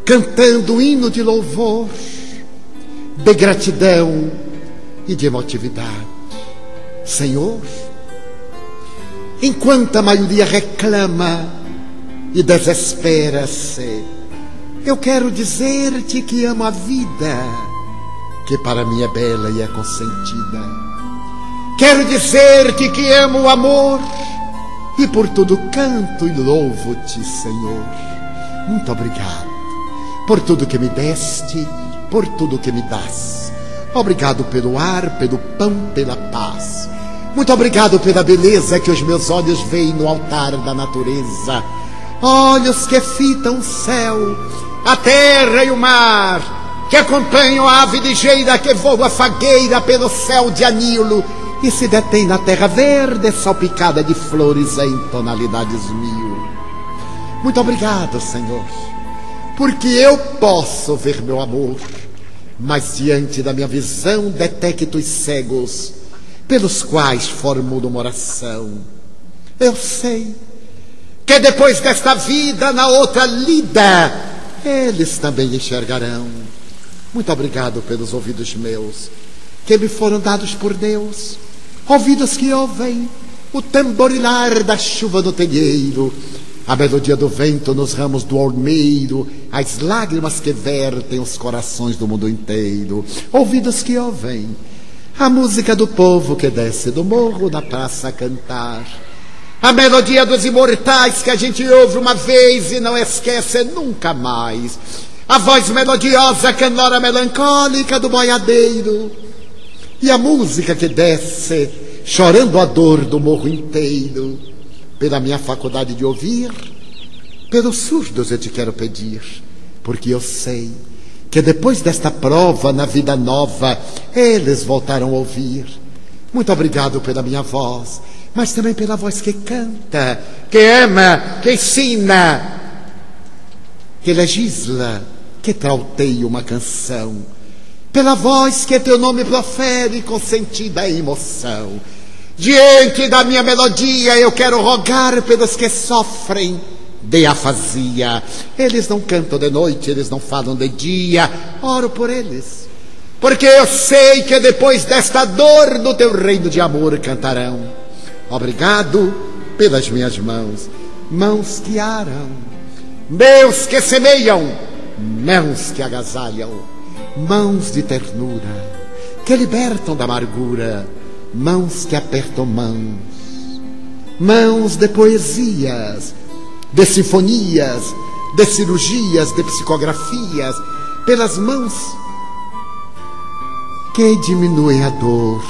cantando um hino de louvor, de gratidão e de emotividade. Senhor, enquanto a maioria reclama e desespera-se, eu quero dizer-te que amo a vida, que para mim é bela e é consentida Quero dizer-te que amo o amor e por tudo canto e louvo-te, Senhor. Muito obrigado por tudo que me deste, por tudo que me das. Obrigado pelo ar, pelo pão, pela paz. Muito obrigado pela beleza que os meus olhos veem no altar da natureza. Olhos que fitam o céu, a terra e o mar, que acompanham a ave ligeira que voa fagueira pelo céu de anilo e se detém na terra verde salpicada de flores em tonalidades mil. Muito obrigado, Senhor, porque eu posso ver meu amor, mas diante da minha visão detecto os cegos pelos quais formulo uma oração. Eu sei que depois desta vida, na outra lida, eles também enxergarão. Muito obrigado pelos ouvidos meus, que me foram dados por Deus ouvidos que ouvem o tamborilar da chuva no telheiro, A melodia do vento nos ramos do ormeiro, as lágrimas que vertem os corações do mundo inteiro, ouvidos que ouvem, a música do povo que desce do morro da praça a cantar. A melodia dos imortais que a gente ouve uma vez e não esquece nunca mais. A voz melodiosa, canora melancólica do boiadeiro. E a música que desce, chorando a dor do morro inteiro. Pela minha faculdade de ouvir, pelos surdos eu te quero pedir, porque eu sei que depois desta prova na vida nova, eles voltarão a ouvir. Muito obrigado pela minha voz, mas também pela voz que canta, que ama, que ensina, que legisla, que trauteia uma canção. Pela voz que teu nome profere com sentida emoção. Diante da minha melodia, eu quero rogar pelos que sofrem de afasia. Eles não cantam de noite, eles não falam de dia. Oro por eles. Porque eu sei que depois desta dor no teu reino de amor cantarão. Obrigado pelas minhas mãos, mãos que aram, meus que semeiam, mãos que agasalham, mãos de ternura, que libertam da amargura, mãos que apertam mãos, mãos de poesias, de sinfonias, de cirurgias, de psicografias, pelas mãos que diminuem a dor,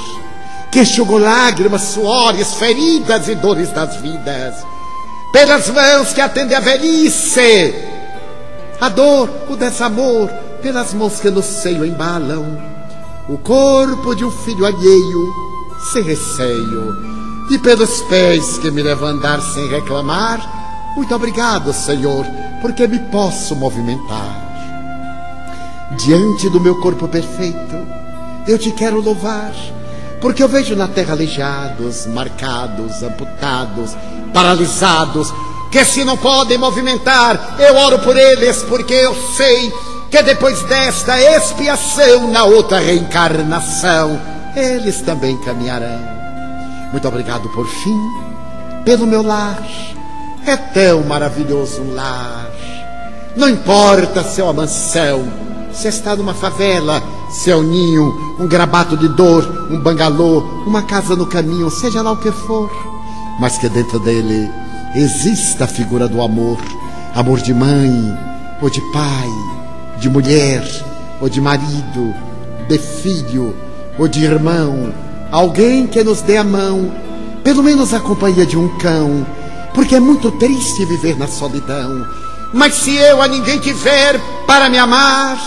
que enxugam lágrimas, suores, feridas e dores das vidas, pelas mãos que atendem a velhice, a dor, o desamor, pelas mãos que no seio embalam o corpo de um filho alheio, sem receio, e pelos pés que me levam andar sem reclamar, muito obrigado, Senhor, porque me posso movimentar. Diante do meu corpo perfeito, eu te quero louvar, porque eu vejo na terra aleijados, marcados, amputados, paralisados, que se não podem movimentar, eu oro por eles, porque eu sei que depois desta expiação, na outra reencarnação, eles também caminharão. Muito obrigado por fim, pelo meu lar é tão maravilhoso um lar. Não importa se é uma mansão, se está numa favela, se é um ninho, um grabato de dor, um bangalô, uma casa no caminho, seja lá o que for, mas que dentro dele exista a figura do amor, amor de mãe, ou de pai, de mulher, ou de marido, de filho, ou de irmão, alguém que nos dê a mão, pelo menos a companhia de um cão porque é muito triste viver na solidão. Mas se eu a ninguém tiver para me amar,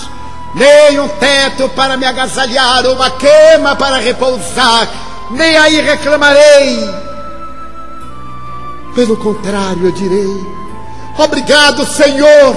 nem um teto para me agasalhar, uma cama para repousar, nem aí reclamarei. Pelo contrário, eu direi: Obrigado, Senhor,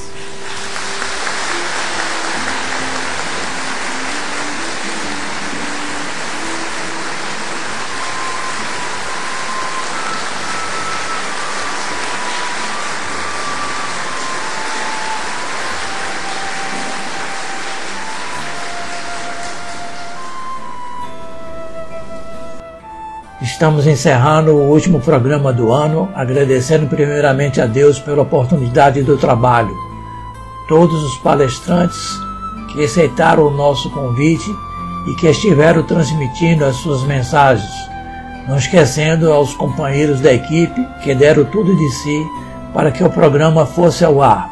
Estamos encerrando o último programa do ano, agradecendo primeiramente a Deus pela oportunidade do trabalho. Todos os palestrantes que aceitaram o nosso convite e que estiveram transmitindo as suas mensagens, não esquecendo aos companheiros da equipe que deram tudo de si para que o programa fosse ao ar.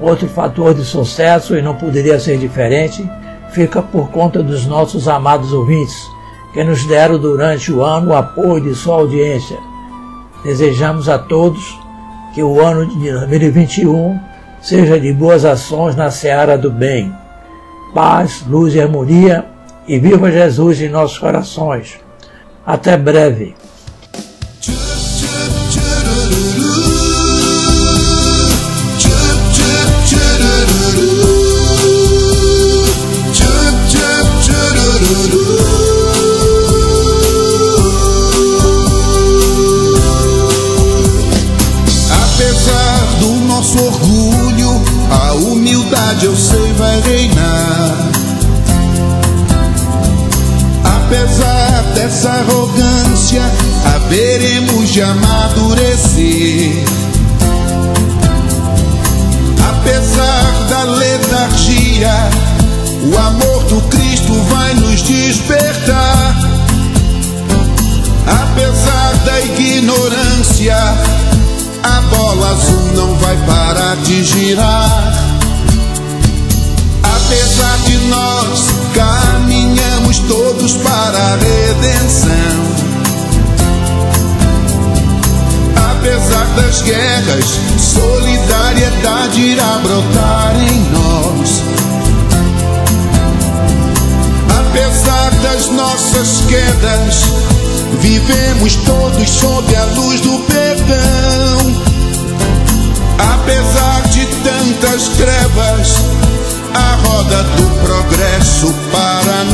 Outro fator de sucesso, e não poderia ser diferente, fica por conta dos nossos amados ouvintes que nos deram durante o ano o apoio de sua audiência. Desejamos a todos que o ano de 2021 seja de boas ações na seara do bem. Paz, luz e harmonia, e viva Jesus em nossos corações. Até breve. Dessa arrogância haveremos de amadurecer. Apesar da letargia, o amor do Cristo vai nos despertar. Apesar da ignorância, a bola azul não vai parar de girar. Apesar de nós para a redenção. Apesar das guerras, solidariedade irá brotar em nós. Apesar das nossas quedas, vivemos todos sob a luz do perdão. Apesar de tantas trevas, a roda do progresso para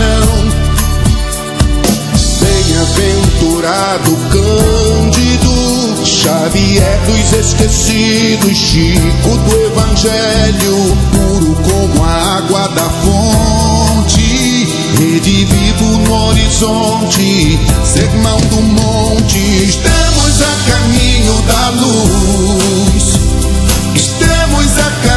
Bem-aventurado Cândido, Xavier dos esquecidos, Chico do Evangelho, puro como a água da fonte, rede vivo no horizonte, sermão do monte, estamos a caminho da luz, estamos a caminho